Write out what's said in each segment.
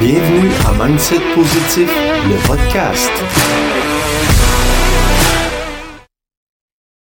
Bienvenue à Mindset Positif, le podcast.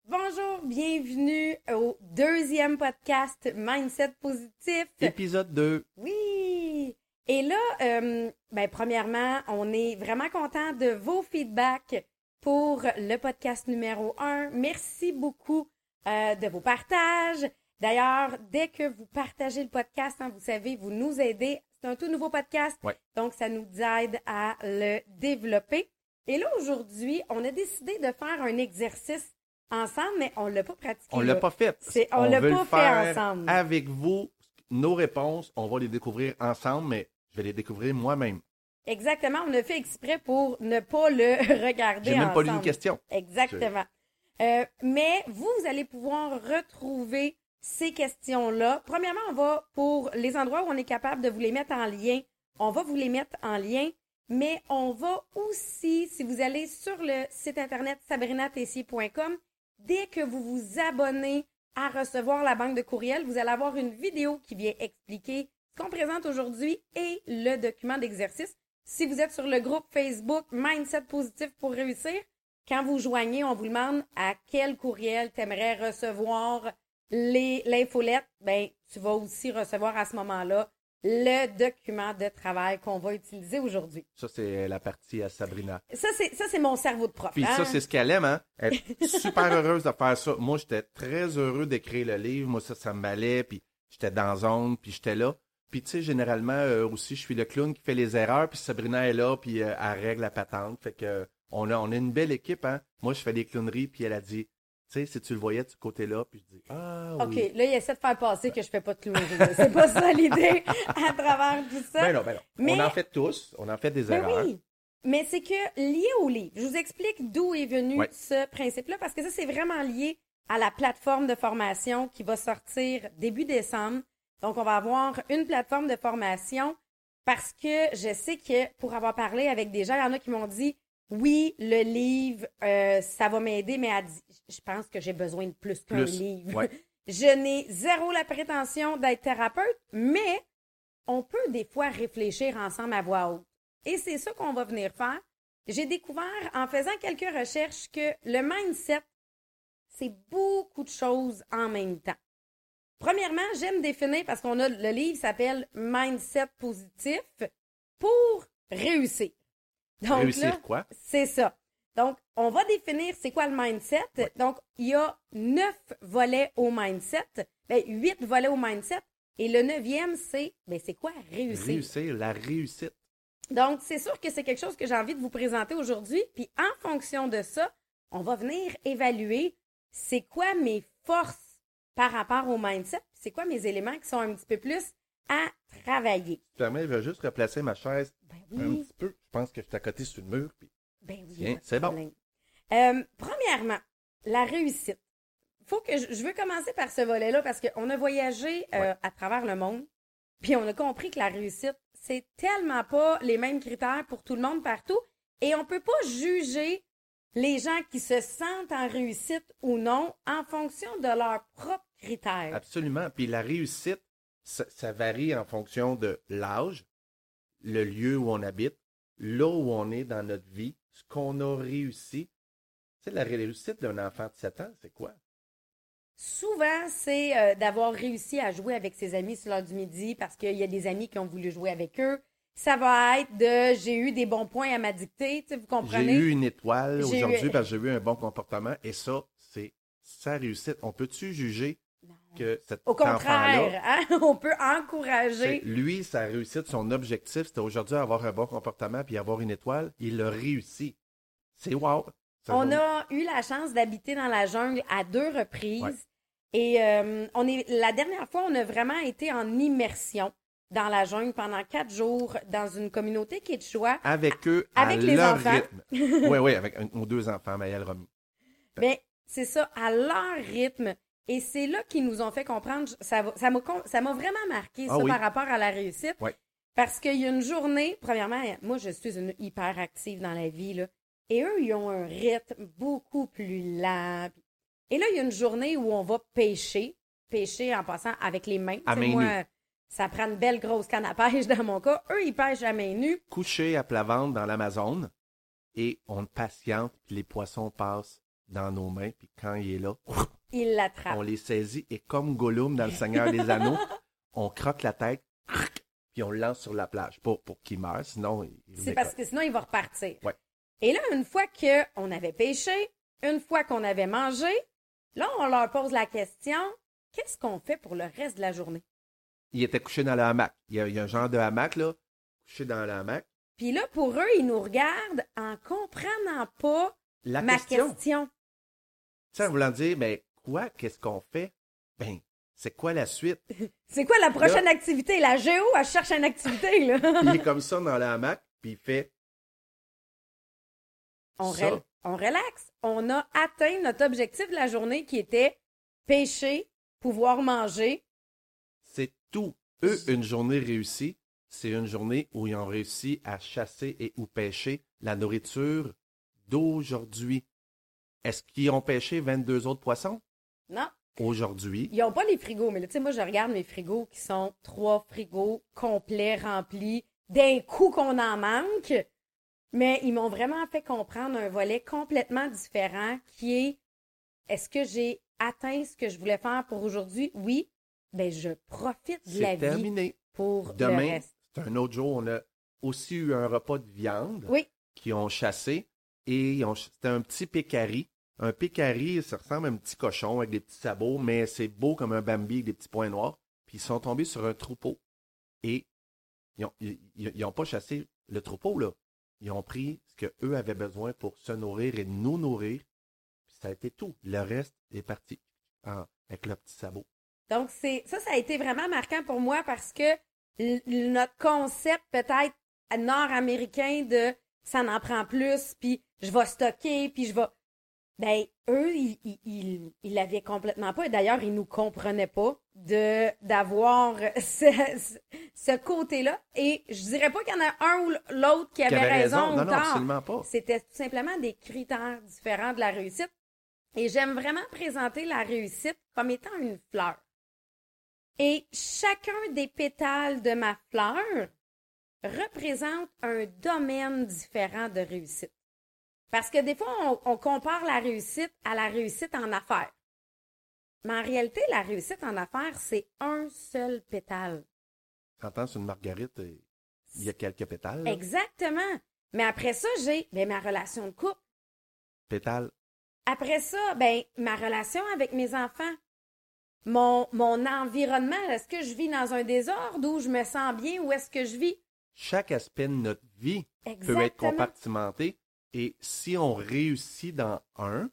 Bonjour, bienvenue au deuxième podcast Mindset Positif. Épisode 2. Oui! Et là, euh, ben, premièrement, on est vraiment content de vos feedbacks pour le podcast numéro 1. Merci beaucoup euh, de vos partages. D'ailleurs, dès que vous partagez le podcast, hein, vous savez, vous nous aidez. C'est un tout nouveau podcast, Ouais. donc ça nous aide à le développer. Et là, aujourd'hui, on a décidé de faire un exercice ensemble, mais on l'a pas pratiqué. On l'a là. pas fait. On l'a veut pas fait faire ensemble. Avec vous, nos réponses, on va les découvrir ensemble, mais je vais les découvrir moi-même. Exactement, on a fait exprès pour ne pas le regarder J'ai même pas lu une question. Exactement. Euh, mais vous, vous allez pouvoir retrouver ces questions-là. Premièrement, on va, pour les endroits où on est capable de vous les mettre en lien, on va vous les mettre en lien, mais on va aussi, si vous allez sur le site internet sabrinatessier.com, dès que vous vous abonnez à recevoir la banque de courriel, vous allez avoir une vidéo qui vient expliquer ce qu'on présente aujourd'hui et le document d'exercice. Si vous êtes sur le groupe Facebook Mindset Positif pour réussir, quand vous joignez, on vous demande à quel courriel tu aimerais recevoir l'infolette. Ben, tu vas aussi recevoir à ce moment-là le document de travail qu'on va utiliser aujourd'hui. Ça, c'est la partie à Sabrina. Ça, c'est, ça, c'est mon cerveau de prof. Puis hein? ça, c'est ce qu'elle aime, hein? Elle est super heureuse de faire ça. Moi, j'étais très heureux d'écrire le livre. Moi, ça, ça m'allait. Puis j'étais dans zone, puis j'étais là. Puis tu sais, généralement, euh, aussi, je suis le clown qui fait les erreurs. Puis Sabrina est là, puis euh, elle règle la patente. Fait que euh, on a, on a une belle équipe, hein? Moi, je fais des clowneries, puis elle a dit, tu sais, si tu le voyais de ce côté-là, puis je dis, ah OK, oui. là, il essaie de faire passer que je fais pas de clownerie. C'est pas ça l'idée à travers tout ça. Ben non, ben non. Mais- On en fait tous. On en fait des Ben erreurs. oui. Mais c'est que lié au livre, je vous explique d'où est venu Ouais. ce principe-là, parce que ça, c'est vraiment lié à la plateforme de formation qui va sortir début décembre. Donc, on va avoir une plateforme de formation parce que je sais que pour avoir parlé avec des gens, il y en a qui m'ont dit oui, le livre, euh, ça va m'aider, mais elle dit, je pense que j'ai besoin de plus qu'un livre. Ouais. Je n'ai zéro la prétention d'être thérapeute, mais on peut des fois réfléchir ensemble à voix haute. Et c'est ça qu'on va venir faire. J'ai découvert en faisant quelques recherches que le mindset, c'est beaucoup de choses en même temps. Premièrement, j'aime définir parce qu'on a le livre s'appelle Mindset positif pour réussir. Donc Réussir là, quoi? c'est ça. Donc, on va définir c'est quoi le mindset. Donc, il y a neuf volets au mindset, ben, huit volets au mindset. Et le neuvième, c'est, ben, c'est quoi réussir? Réussir, la réussite. Donc, c'est sûr que c'est quelque chose que j'ai envie de vous présenter aujourd'hui. Puis, en fonction de ça, on va venir évaluer c'est quoi mes forces par rapport au mindset, c'est quoi mes éléments qui sont un petit peu plus à travailler. Tu permets, je vais juste replacer ma chaise Ben un petit peu. Je pense que je suis à côté sur le mur. Puis... ben oui. C'est bon. Euh, premièrement, la réussite. Faut que je, je veux commencer par ce volet-là parce qu'on a voyagé euh, Ouais. à travers le monde, puis on a compris que la réussite, c'est tellement pas les mêmes critères pour tout le monde partout, et on peut pas juger les gens qui se sentent en réussite ou non en fonction de leurs propres critères. Absolument. Puis la réussite, ça, ça varie en fonction de l'âge, le lieu où on habite, là où on est dans notre vie, ce qu'on a réussi. Tu sais, la réussite d'un enfant de 7 ans, c'est quoi? Souvent, c'est euh, d'avoir réussi à jouer avec ses amis sur l'heure du midi parce qu'il y a des amis qui ont voulu jouer avec eux. Ça va être de j'ai eu des bons points à ma dictée, vous J'ai comprenez? eu une étoile J'ai aujourd'hui eu- parce que j'ai eu un bon comportement et ça, c'est sa réussite. On peut-tu juger que cet Au contraire, hein? on peut encourager. lui, sa réussite, son objectif, c'était aujourd'hui avoir un bon comportement puis avoir une étoile. Il l'a réussi. C'est wow. On a eu la chance d'habiter dans la jungle à deux reprises. Ouais. Et euh, on est la dernière fois, on a vraiment été en immersion dans la jungle pendant quatre jours dans une communauté quechua. avec eux Avec à les leur enfants. rythme. oui, oui, avec un ou deux enfants, Maëlle Romy. Ben, c'est ça, à leur rythme. Et c'est là qu'ils nous ont fait comprendre, ça m'a ça vraiment marqué, Ah ça, oui. par rapport à la réussite. Ouais. Parce qu'il y a une journée, premièrement, moi, je suis une hyper active dans la vie, là. Et eux, ils ont un rythme beaucoup plus lent. Et là, il y a une journée où on va pêcher. Pêcher en passant avec les mains. À main moi, nue. Ça prend une belle grosse canne à pêche dans mon cas. Eux, ils pêchent à main nue. Couché à plat ventre dans l'Amazone et on patiente, puis les poissons passent dans nos mains, puis quand il est là, Ils l'attrapent. on les saisit et comme Gollum dans le Seigneur des Anneaux, on croque la tête, puis on le lance sur la plage pour, pour qu'il meure, sinon il il C'est parce que sinon, il va repartir. Ouais. Et là, une fois qu'on avait pêché, une fois qu'on avait mangé, là, on leur pose la question, qu'est-ce qu'on fait pour le reste de la journée? Il était couché dans le hamac. Il y a, il y a un genre de hamac, là, couché dans le hamac. Puis là, pour eux, ils nous regardent en comprenant pas La ma question, sais, en voulant dire, mais quoi, qu'est-ce qu'on fait? Ben, c'est quoi la suite? C'est quoi la prochaine activité? La géo, elle cherche une activité, là. Il est comme ça dans le hamac, puis il fait on, rel- on relaxe. On a atteint notre objectif de la journée qui était pêcher, pouvoir manger. C'est tout. Eux, une journée réussie, c'est une journée où ils ont réussi à chasser et ou pêcher la nourriture d'aujourd'hui. Est-ce qu'ils ont pêché 22 autres poissons? Non, Aujourd'hui, ils ont pas les frigos, mais là, tu sais, moi, je regarde mes frigos qui sont trois frigos complets, remplis, d'un coup qu'on en manque. Mais ils m'ont vraiment fait comprendre un volet complètement différent qui est est-ce que j'ai atteint ce que je voulais faire pour aujourd'hui? Oui. Ben, je profite de la vie pour le Demain, reste. c'est un autre jour. On a aussi eu un repas de viande Oui. qui ont chassé et c'était un petit pécari. Un pécari, ça ressemble à un petit cochon avec des petits sabots, mais c'est beau comme un Bambi avec des petits points noirs. Puis ils sont tombés sur un troupeau et ils n'ont pas chassé le troupeau, là. Ils ont pris ce qu'eux avaient besoin pour se nourrir et nous nourrir. Puis ça a été tout. Le reste est parti avec le petit sabot. Donc, c'est ça, ça a été vraiment marquant pour moi parce que notre concept peut-être nord-américain de ça n'en prend plus, puis je vais stocker, puis je vais... Ben, eux, ils, ils, ils, ils l'avaient complètement pas. Et d'ailleurs, ils nous comprenaient pas de d'avoir ce, côté-là. Et je dirais pas qu'il y en a un ou l'autre qui avait, raison, ou Non, non, absolument pas. C'était tout simplement des critères différents de la réussite. Et j'aime vraiment présenter la réussite comme étant une fleur. Et chacun des pétales de ma fleur représente un domaine différent de réussite. Parce que des fois, on, on compare la réussite à la réussite en affaires. Mais en réalité, la réussite en affaires, c'est un seul pétale. T'entends sur une marguerite, euh, il y a quelques pétales. là. Exactement. Mais après ça, j'ai ben, ma relation de couple. Pétales. Après ça, ben, ma relation avec mes enfants. Mon, mon environnement, est-ce que je vis dans un désordre où je me sens bien ou est-ce que je vis? Chaque aspect de notre vie peut être compartimenté. Et si on réussit dans un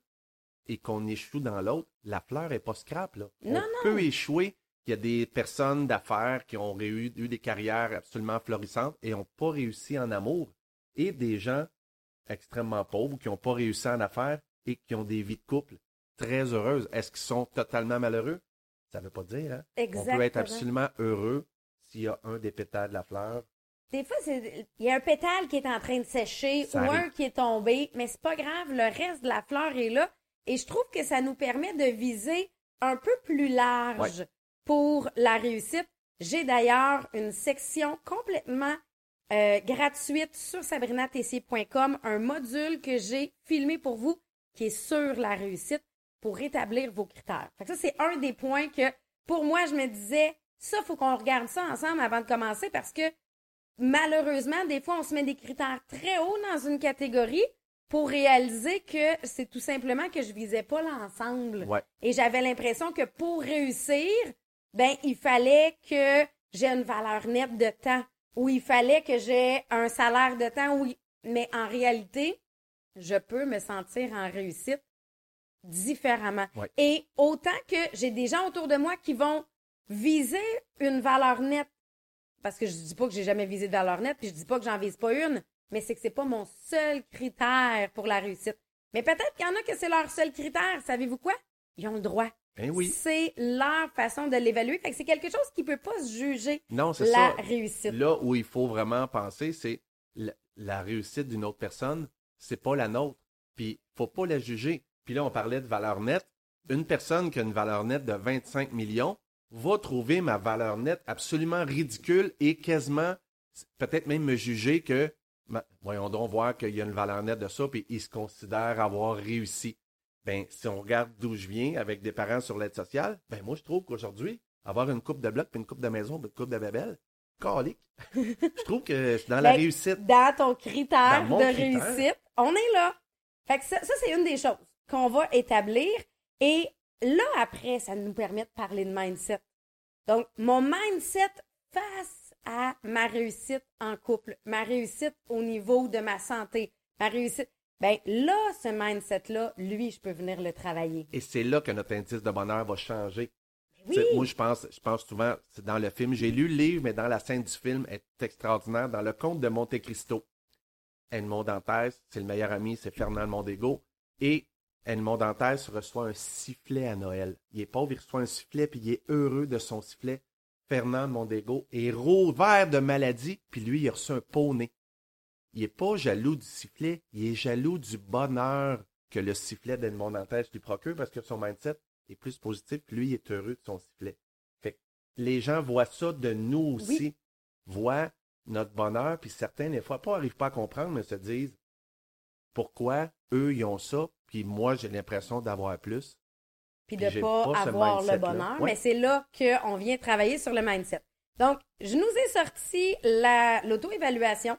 et qu'on échoue dans l'autre, la fleur est pas scrap. Là. Non, on peut échouer. Il y a des personnes d'affaires qui ont eu, eu des carrières absolument florissantes et n'ont pas réussi en amour. Et des gens extrêmement pauvres qui n'ont pas réussi en affaires et qui ont des vies de couple très heureuses. Est-ce qu'ils sont totalement malheureux? Ça ne veut pas dire, hein? On peut être Exactement. absolument heureux s'il y a un des pétales de la fleur. Des fois, il y a un pétale qui est en train de sécher Ça ou arrive. un qui est tombé, mais c'est pas grave, le reste de la fleur est là. Et je trouve que ça nous permet de viser un peu plus large pour la réussite. J'ai d'ailleurs une section complètement euh, gratuite sur sabrinatessier.com, un module que j'ai filmé pour vous qui est sur la réussite pour établir vos critères. Fait que ça, c'est un des points que, pour moi, je me disais, ça, faut qu'on regarde ça ensemble avant de commencer parce que malheureusement, des fois, on se met des critères très hauts dans une catégorie pour réaliser que c'est tout simplement que je visais pas l'ensemble. Ouais. Et j'avais l'impression que pour réussir, ben, il fallait que j'ai une valeur nette de temps ou il fallait que j'ai un salaire de temps. Oui, mais en réalité, je peux me sentir en réussite différemment. Ouais. Et autant que j'ai des gens autour de moi qui vont viser une valeur nette, parce que je dis pas que j'ai jamais visé de valeur nette, puis je dis pas que j'en vise pas une, mais c'est que c'est pas mon seul critère pour la réussite. Mais peut-être qu'il y en a que c'est leur seul critère. Savez-vous quoi? Ils ont le droit. Ben oui. C'est leur façon de l'évaluer. Fait que c'est quelque chose qui peut pas se juger Non, c'est la ça. réussite. Là où il faut vraiment penser, c'est la, la réussite d'une autre personne, c'est pas la nôtre. Puis, faut pas la juger. Puis là, on parlait de valeur nette. Une personne qui a une valeur nette de 25 millions, va trouver ma valeur nette absolument ridicule et quasiment, peut-être même me juger que, voyons donc voir qu'il y a une valeur nette de ça, puis il se considère avoir réussi. Ben, si on regarde d'où je viens avec des parents sur l'aide sociale, ben, moi, je trouve qu'aujourd'hui, avoir une coupe de bloc, puis une coupe de maison, puis une coupe de babel, calique. je trouve que je suis dans la Ben, réussite. Dans ton critère Dans de critère. réussite, on est là. Fait que ça, ça, c'est une des choses qu'on va établir. Et là, après, ça nous permet de parler de mindset. Donc, mon mindset face à ma réussite en couple, ma réussite au niveau de ma santé, ma réussite. Ben là, ce mindset-là, lui, je peux venir le travailler. Et c'est là que notre indice de bonheur va changer. Oui. Tu sais, Moi, je pense, je pense souvent, c'est dans le film. J'ai lu le livre, mais dans la scène du film, elle est extraordinaire. Dans le conte de Monte Cristo, Edmond Dantès, c'est le meilleur ami, c'est Fernand Mondego. Et Edmond Dantès reçoit un sifflet à Noël. Il est pauvre, il reçoit un sifflet, puis il est heureux de son sifflet. Fernand Mondego est rouvert de maladie, puis lui, il a reçu un poney. Il est pas jaloux du sifflet, il est jaloux du bonheur que le sifflet d'Edmond Dantès lui procure parce que son mindset est plus positif, puis lui, il est heureux de son sifflet. Fait que les gens voient ça de nous aussi, Oui. voient notre bonheur, puis certains, des fois, pas arrivent pas à comprendre, mais se disent pourquoi eux, ils ont ça, puis moi, j'ai l'impression d'avoir plus. puis de j'ai pas, avoir le bonheur. Ouais. Mais c'est là qu'on vient travailler sur le mindset. Donc, je nous ai sorti la- l'auto-évaluation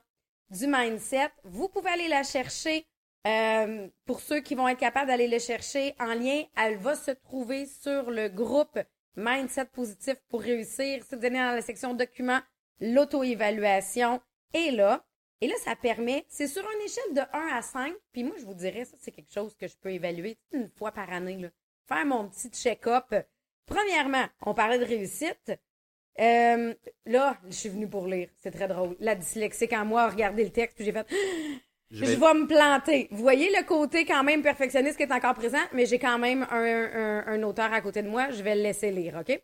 du mindset. Vous pouvez aller la chercher. euh, pour ceux qui vont être capables d'aller le chercher en lien, elle va se trouver sur le groupe Mindset positif pour réussir. Si vous allez dans la section documents, l'auto-évaluation est là. Et là, ça permet, c'est sur une échelle de 1 à 5. Puis moi, je vous dirais, ça, c'est quelque chose que je peux évaluer une fois par année. Là. Faire mon petit check-up. Premièrement, on parlait de réussite. Euh, là, je suis venue pour lire. C'est très drôle. La dyslexique en moi a regardé le texte, puis j'ai fait Je je vais- vais me planter. Vous voyez le côté quand même perfectionniste qui est encore présent, mais j'ai quand même un, un- un auteur à côté de moi. Je vais le laisser lire, OK?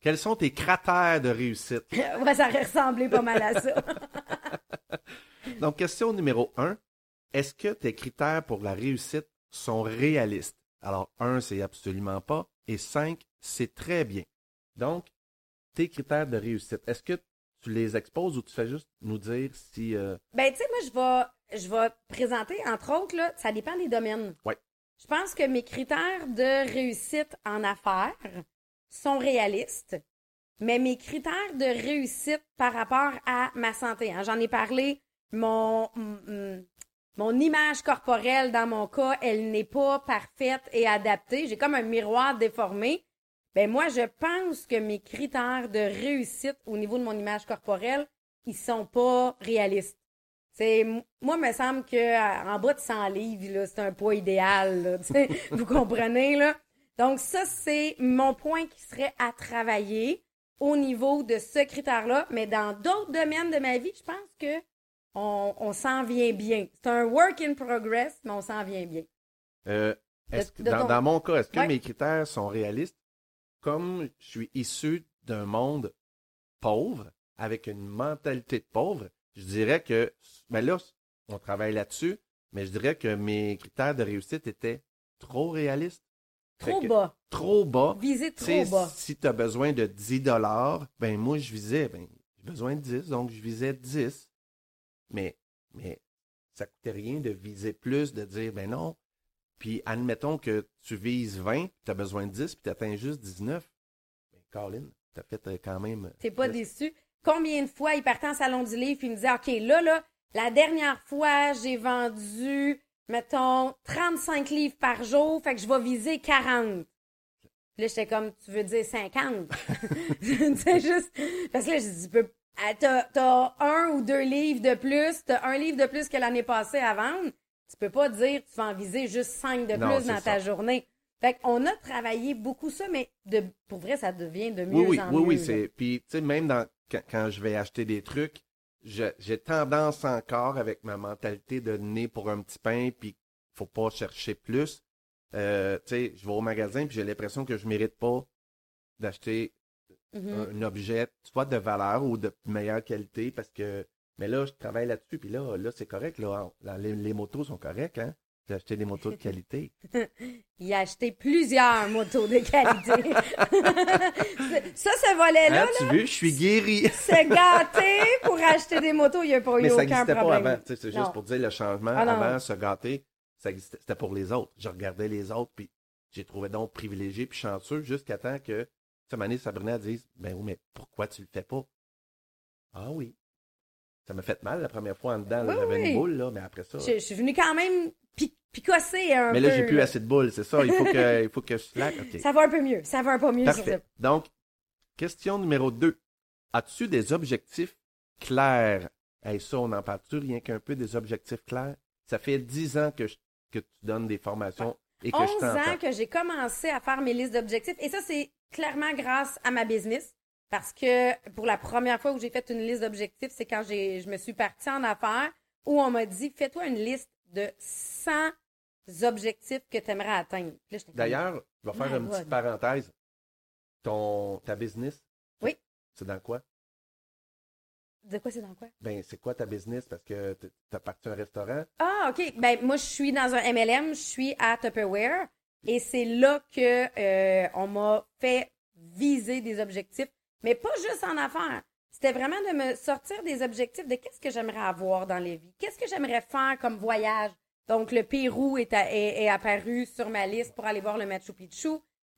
Quels sont tes cratères de réussite? Ouais, ça aurait ressemblé pas mal à ça. Donc, question numéro un. Est-ce que tes critères pour la réussite sont réalistes? Alors, un, c'est absolument pas. Et cinq, c'est très bien. Donc, tes critères de réussite, est-ce que tu les exposes ou tu fais juste nous dire si... euh, Ben, tu sais, moi, je vais, je vais présenter, entre autres, là, ça dépend des domaines. Ouais. Je pense que mes critères de réussite en affaires sont réalistes, mais mes critères de réussite par rapport à ma santé, hein, j'en ai parlé, mon, mon image corporelle, dans mon cas, elle n'est pas parfaite et adaptée. J'ai comme un miroir déformé. Ben moi, je pense que mes critères de réussite au niveau de mon image corporelle, ils sont pas réalistes. C'est moi, me semble que en bas de 100 livres, c'est un poids idéal. vous comprenez là? Donc ça, c'est mon point qui serait à travailler au niveau de ce critère-là. Mais dans d'autres domaines de ma vie, je pense que on, on s'en vient bien. C'est un work in progress, mais on s'en vient bien. euh, est-ce que- de dans, ton- dans mon cas, est-ce que Ouais. mes critères sont réalistes? Comme je suis issu d'un monde pauvre, avec une mentalité de pauvre, je dirais que, ben là, on travaille là-dessus, mais je dirais que mes critères de réussite étaient trop réalistes. Trop bas. Trop bas. Viser trop bas. si tu as besoin de 10 dollars, ben moi, je visais, ben, j'ai besoin de 10, donc je visais 10. Mais, mais ça coûtait rien de viser plus, de dire, ben non. Puis admettons que tu vises 20, tu as besoin de 10, puis tu atteins juste 19. Ben, Colin, tu as fait euh, quand même. T'es pas déçu? Combien de fois il partait en salon du livre puis il me disait, OK, là, là, la dernière fois, j'ai vendu, mettons, 35 livres par jour, fait que je vais viser 40. Puis là, j'étais comme, tu veux dire 50? c'est juste, parce que là, je dis, tu peux, ah, t'as, t'as un ou deux livres de plus, t'as un livre de plus que l'année passée à vendre. Tu peux pas dire, tu vas en viser juste 5 de plus dans ça. ta journée. Fait qu'on a travaillé beaucoup ça, mais de, pour vrai, ça devient de mieux Oui, oui, en oui, mieux. oui. là. C'est... Puis, tu sais, même dans... quand, quand je vais acheter des trucs, j'ai tendance encore avec ma mentalité de nez pour un petit pain, puis faut pas chercher plus. Euh, tu sais, je vais au magasin, puis j'ai l'impression que je mérite pas d'acheter Mhm. un objet, soit de valeur ou de meilleure qualité, parce que. Mais là, je travaille là-dessus, puis là, là, c'est correct. Là, Là, les, les motos sont correctes, hein? J'ai acheté des motos de qualité. Il a acheté plusieurs motos de qualité. ça, ce volet-là, Hein, tu veux, je suis guéri. se gâter pour acheter des motos, il n'y a pas eu Mais ça aucun n'existait pas avant. C'est juste pour dire le changement. Ah avant, se gâter, ça existait- c'était pour les autres. Je regardais les autres, puis j'ai trouvé donc privilégié puis chanceux jusqu'à temps que, cette année, Sabrina dise Ben oui, mais pourquoi tu le fais pas? Ah oui. Ça m'a fait mal la première fois en dedans. là, Oui, J'avais oui. une boule, là, mais après ça. Je, je suis venue quand même picosser un Mais peu. là, j'ai plus assez de boules, c'est ça. Il faut que, il faut que je slack. OK. Ça va un peu mieux. Ça va un peu mieux. sur Parfait. Donc, question numéro 2. As-tu des objectifs clairs? Hey, ça, on en parle-tu rien qu'un peu des objectifs clairs? Ça fait 10 ans que, je- que tu donnes des formations et que je 11 t'entends. ans que j'ai commencé à faire mes listes d'objectifs. Et ça, c'est clairement grâce à ma business. Parce que pour la première fois où j'ai fait une liste d'objectifs, c'est quand j'ai, je me suis partie en affaires où on m'a dit fais-toi une liste de 100 objectifs que tu aimerais atteindre. D'ailleurs, je vais faire une petite parenthèse. Ton, ta business? Oui. C'est dans quoi? de quoi c'est dans quoi? Ben, c'est quoi ta business? Parce que tu as parti un restaurant. Ah, OK. Ben, moi, je suis dans un MLM, je suis à Tupperware. Et c'est là que euh, on m'a fait viser des objectifs, mais pas juste en affaires. C'était vraiment de me sortir des objectifs de qu'est-ce que j'aimerais avoir dans les vies, qu'est-ce que j'aimerais faire comme voyage? Donc, le Pérou est, à- est- est apparu sur ma liste pour aller voir le Machu Picchu.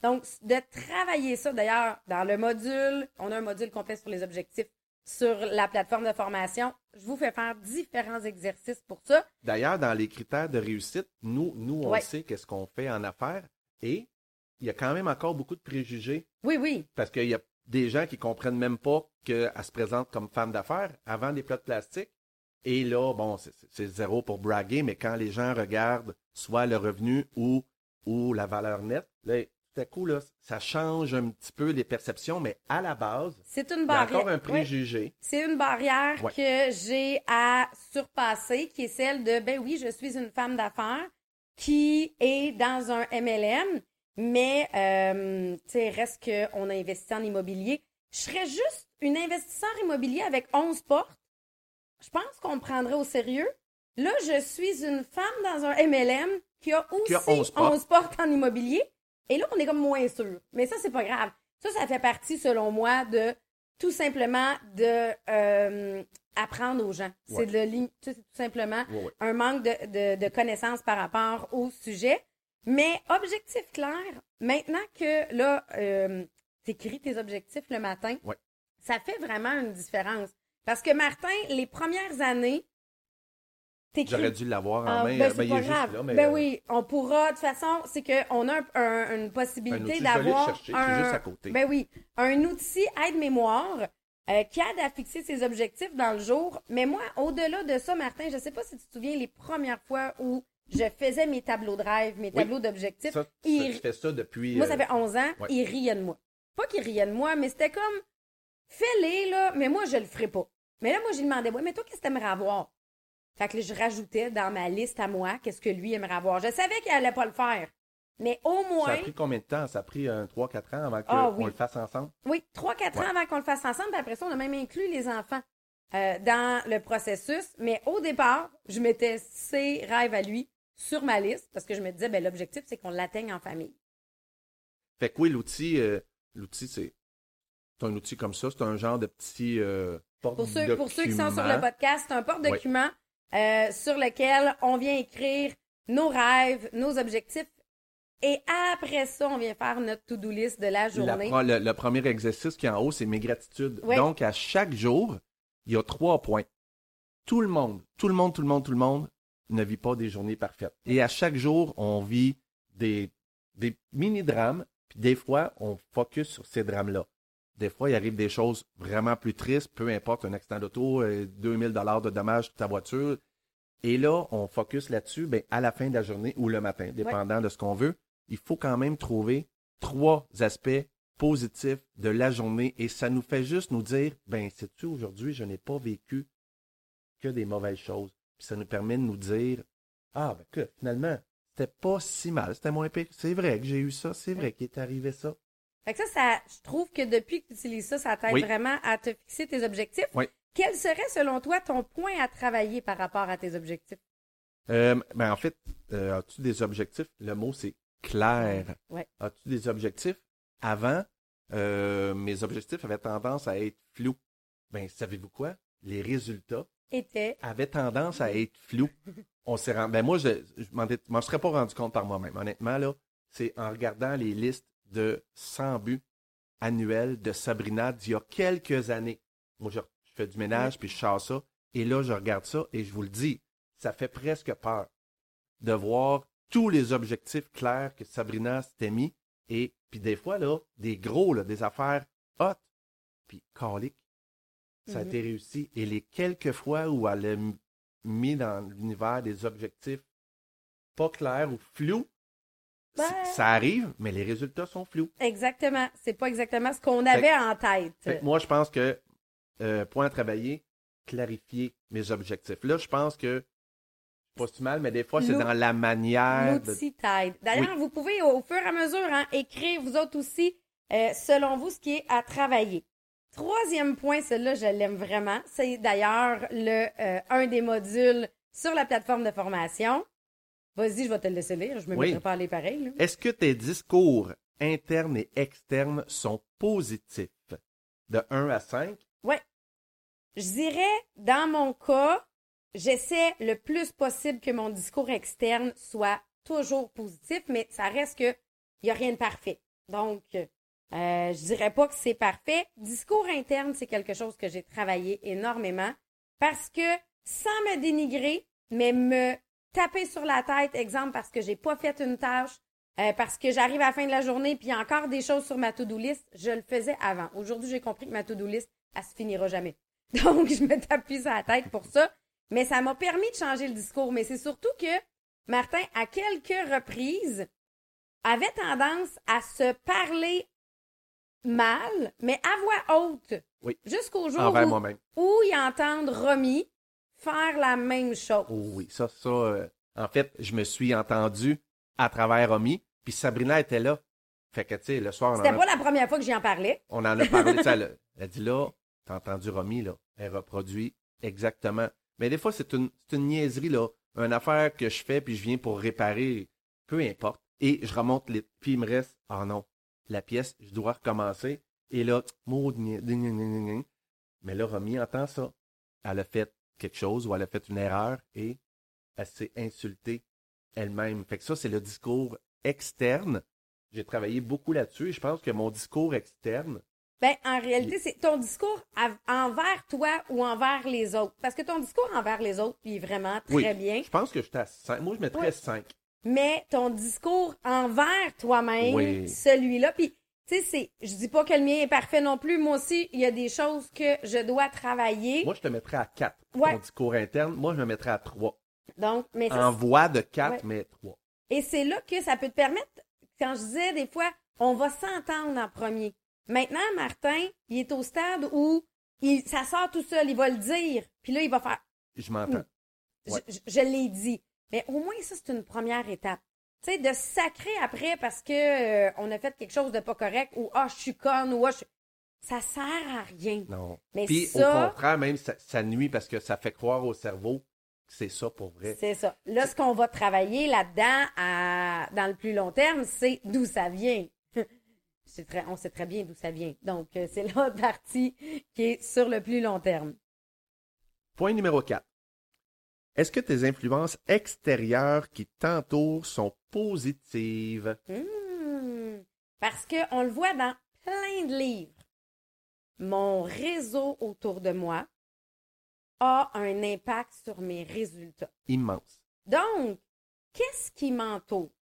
Donc, de travailler ça, d'ailleurs, dans le module, on a un module complet sur les objectifs sur la plateforme de formation. Je vous fais faire différents exercices pour ça. D'ailleurs, dans les critères de réussite, nous, nous on Ouais. sait qu'est-ce qu'on fait en affaires et il y a quand même encore beaucoup de préjugés Oui, oui. parce qu'il y a des gens qui comprennent même pas qu'elle se présente comme femme d'affaires avant des plats de plastique. Et là, bon, c'est- zéro pour braguer, mais quand les gens regardent soit le revenu ou, ou la valeur nette, là, tout à coup, là, ça change un petit peu les perceptions, mais à la base, C'est une il y a barrière. encore un préjugé. C'est une barrière que j'ai à surpasser, qui est celle de, ben oui, je suis une femme d'affaires qui est dans un MLM, mais, euh, tu sais, reste qu'on a investi en immobilier. Je serais juste une investisseur immobilier avec 11 portes. Je pense qu'on me prendrait au sérieux. Là, je suis une femme dans un MLM qui a aussi Qui a 11 portes. portes en immobilier. Et là, on est comme moins sûr. Mais ça, c'est pas grave. Ça, ça fait partie, selon moi, de tout simplement de euh, apprendre aux gens. Ouais. C'est de tout simplement Ouais, ouais. un manque de, de, de connaissances par rapport au sujet. Mais objectif clair, maintenant que là, euh, t'écris tes objectifs le matin, ça fait vraiment une différence. Parce que Martin, les premières années, J'aurais dû l'avoir en ah, main. ben, euh, il pas grave. là, mais, ben euh, oui, on pourra. De toute façon, c'est qu'on a un- un- une un possibilité d'avoir un, c'est juste à côté. ben oui, un outil aide-mémoire euh, qui aide à fixer ses objectifs dans le jour. Mais moi, au-delà de ça, Martin, je sais pas si tu te souviens les premières fois où je faisais mes tableaux de rêve, mes tableaux d'objectifs. ça, ça, il- tu fais ça depuis. Moi, euh, ça fait 11 ans, ouais. il riait de moi. Pas qu'il riait de moi, mais c'était comme, fais-les, là, mais moi, je le ferai pas. Mais là, moi, j'ai demandé, ouais, mais toi, qu'est-ce que t'aimerais avoir? Fait que là, je rajoutais dans ma liste à moi, qu'est-ce que lui aimerait avoir. Je savais qu'il allait pas le faire. Mais au Ça moins, a pris combien de temps? Ça a pris un 3-4 ans avant qu'on Ah, oui. le fasse ensemble? oui, trois, quatre Ouais. ans avant qu'on le fasse ensemble. Puis après ça, on a même inclus les enfants euh, dans le processus. Mais au départ, je mettais ses rêves à lui sur ma liste parce que je me disais, ben, l'objectif, c'est qu'on l'atteigne en famille. Fait que oui, l'outil, euh, l'outil, c'est c'est un outil comme ça. C'est un genre de petit euh, Pour ceux, pour ceux qui sont sur le porte-document. podcast, c'est un porte-document euh, sur lequel on vient écrire nos rêves, nos objectifs. Et après ça, on vient faire notre to-do list de la journée. le, le premier exercice qui est en haut, c'est mes gratitudes. Donc, à chaque jour, il y a trois points. Tout le monde, tout le monde, tout le monde, tout le monde ne vit pas des journées parfaites. Et à chaque jour, on vit des, des mini-drames, puis des fois, on focus sur ces drames-là. Des fois, il arrive des choses vraiment plus tristes, peu importe, un accident d'auto, euh, 2000 dollars de dommages sur ta voiture. Et là, on focus là-dessus, ben, à la fin de la journée ou le matin, dépendant de ce qu'on veut. Il faut quand même trouver trois aspects positifs de la journée et ça nous fait juste nous dire, ben, sais-tu, aujourd'hui, je n'ai pas vécu que des mauvaises choses. Puis ça nous permet de nous dire, ah, ben, que finalement, c'était pas si mal, c'était moins pire. C'est vrai que j'ai eu ça, c'est vrai qu'il est arrivé ça. Fait que ça, ça, je trouve que depuis que tu utilises ça, ça t'aide Oui. vraiment à te fixer tes objectifs. Oui. Quel serait, selon toi, ton point à travailler par rapport à tes objectifs? Euh, ben, en fait, euh, as-tu des objectifs? Le mot, c'est clair. Ouais. As-tu des objectifs? Avant, euh, mes objectifs avaient tendance à être flous. Ben, savez-vous quoi? Les résultats Était. avaient tendance à être flous. On s'est rendu, ben moi, je, dé- m'en serais pas rendu compte par moi-même. Honnêtement, là, c'est en regardant les listes de 100 buts annuels de Sabrina d'il y a quelques années. Moi, je, fais du ménage, puis je chasse ça. Et là, je regarde ça, et je vous le dis, ça fait presque peur de voir tous les objectifs clairs que Sabrina s'était mis. Et puis des fois, là, des gros, là, des affaires hot, puis calique, ça a Mhm. été réussi. Et les quelques fois où elle a mis dans l'univers des objectifs pas clairs ou flous, ça arrive, mais les résultats sont flous. Exactement. C'est pas exactement ce qu'on avait en tête. Fait moi, je pense que, euh, point à travailler, clarifier mes objectifs. Là, je pense que, pas si mal, mais des fois, c'est dans la manière. L'outil. D'ailleurs, vous pouvez au fur et à mesure hein, écrire vous autres aussi, euh, selon vous, ce qui est à travailler. Troisième point, celui-là, je l'aime vraiment. C'est d'ailleurs le euh, un des modules sur la plateforme de formation. Vas-y, je vais te le laisser lire. Je me Oui. mettrai pas à aller pareil. là. Est-ce que tes discours internes et externes sont positifs? De 1 à 5? Je dirais, dans mon cas, j'essaie le plus possible que mon discours externe soit toujours positif, mais ça reste que il n'y a rien de parfait. Donc, euh, je dirais pas que c'est parfait. Discours interne, c'est quelque chose que j'ai travaillé énormément parce que sans me dénigrer, mais me taper sur la tête, exemple, parce que j'ai pas fait une tâche, euh, parce que j'arrive à la fin de la journée, puis il y a encore des choses sur ma to-do list, je le faisais avant. Aujourd'hui, j'ai compris que ma to-do list, elle se finira jamais. Donc, je me tape plus sur la tête pour ça. Mais ça m'a permis de changer le discours. Mais c'est surtout que Martin, à quelques reprises, avait tendance à se parler mal, mais à voix haute. Oui. Jusqu'au jour où, où il entendent Romy faire la même chose. Oh oui, ça, ça, euh, en fait, je me suis entendu à travers Romy, puis Sabrina était là. Fait que, tu sais, le soir, on en, C'était a, pas la première fois que j'y en parlais. on en a parlé, elle, elle dit là, t'as entendu Romy, là, elle reproduit exactement. Mais des fois, c'est une, une niaiserie, là, une affaire que je fais, puis je viens pour réparer, peu importe. Et je remonte les, puis il me reste, ah non, la pièce, je dois recommencer. Et là, gna. mais là, Romy entend ça. Elle a fait quelque chose ou elle a fait une erreur et elle s'est insultée elle-même. Fait que ça, c'est le discours externe. J'ai travaillé beaucoup là-dessus et je pense que mon discours externe, Ben, en réalité, c'est ton discours envers toi ou envers les autres. Parce que ton discours envers les autres, il est vraiment très Oui. bien. je pense que j'étais à 5. Moi, je mettrais Ouais. 5. Mais ton discours envers toi-même, Oui. celui-là, puis tu sais, c'est, je dis pas que le mien est parfait non plus. Moi aussi, il y a des choses que je dois travailler. Moi, je te mettrais à 4. Ouais. Mon discours interne, moi, je me mettrais à 3. Donc, mais ça, En voix de 4, Ouais. mais 3. Et c'est là que ça peut te permettre, quand je disais des fois, on va s'entendre en premier. Maintenant, Martin, il est au stade où il, ça sort tout seul, il va le dire. Puis là, il va faire, Je m'entends. je, je- je l'ai dit. Mais au moins, ça, c'est une première étape. Tu sais, de sacrer après parce que euh, on a fait quelque chose de pas correct ou ah, je suis conne ou ah, je... Ça sert à rien. Non. Mais Puis, ça- au contraire, même, ça, ça nuit parce que ça fait croire au cerveau que c'est ça pour vrai. C'est ça. Là, ce qu'on va travailler là-dedans, à- dans le plus long terme, c'est d'où ça vient. C'est très, on sait très bien d'où ça vient. Donc, euh, c'est l'autre partie qui est sur le plus long terme. Point numéro 4. Est-ce que tes influences extérieures qui t'entourent sont positives? Hmm. Parce que on le voit dans plein de livres. Mon réseau autour de moi a un impact sur mes résultats. Immense. Donc, qu'est-ce qui m'entoure?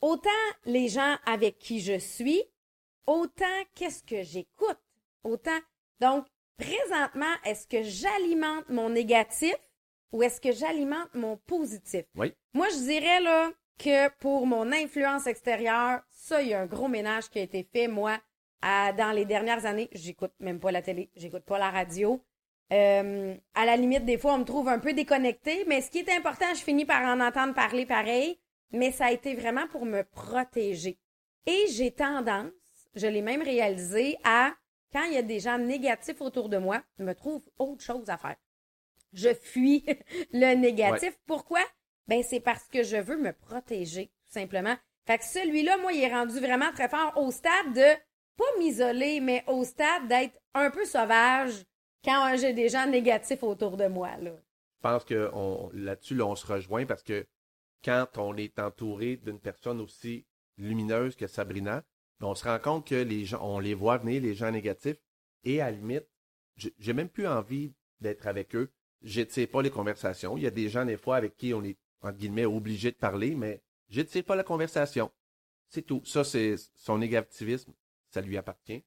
Autant les gens avec qui je suis, autant qu'est-ce que j'écoute, autant. Donc, présentement, est-ce que j'alimente mon négatif ou est-ce que j'alimente mon positif? Oui. Moi, je dirais là que pour mon influence extérieure, ça, il y a un gros ménage qui a été fait. Moi, à- dans les dernières années, j'écoute même pas la télé, j'écoute pas la radio. Euh, à la limite, des fois, on me trouve un peu déconnecté, mais ce qui est important, je finis par en entendre parler pareil, mais ça a été vraiment pour me protéger. Et j'ai tendance, je l'ai même réalisé, à, quand il y a des gens négatifs autour de moi, me trouve autre chose à faire. je fuis le négatif. Pourquoi? Ben, c'est parce que je veux me protéger, tout simplement. Fait que celui-là, moi, il est rendu vraiment très fort au stade de, pas m'isoler, mais au stade d'être un peu sauvage quand j'ai des gens négatifs autour de moi, là. Je pense que là-dessus, là, on se rejoint parce que quand on est entouré d'une personne aussi lumineuse que Sabrina, ben, on se rend compte que les gens, on les voit venir, les gens négatifs, et à la limite, j'ai même plus envie d'être avec eux. J'étire pas les conversations. Il y a des gens, des fois, avec qui on est, entre guillemets, obligé de parler, mais j'étire pas la conversation. C'est tout. Ça, c'est son négativisme. Ça lui appartient.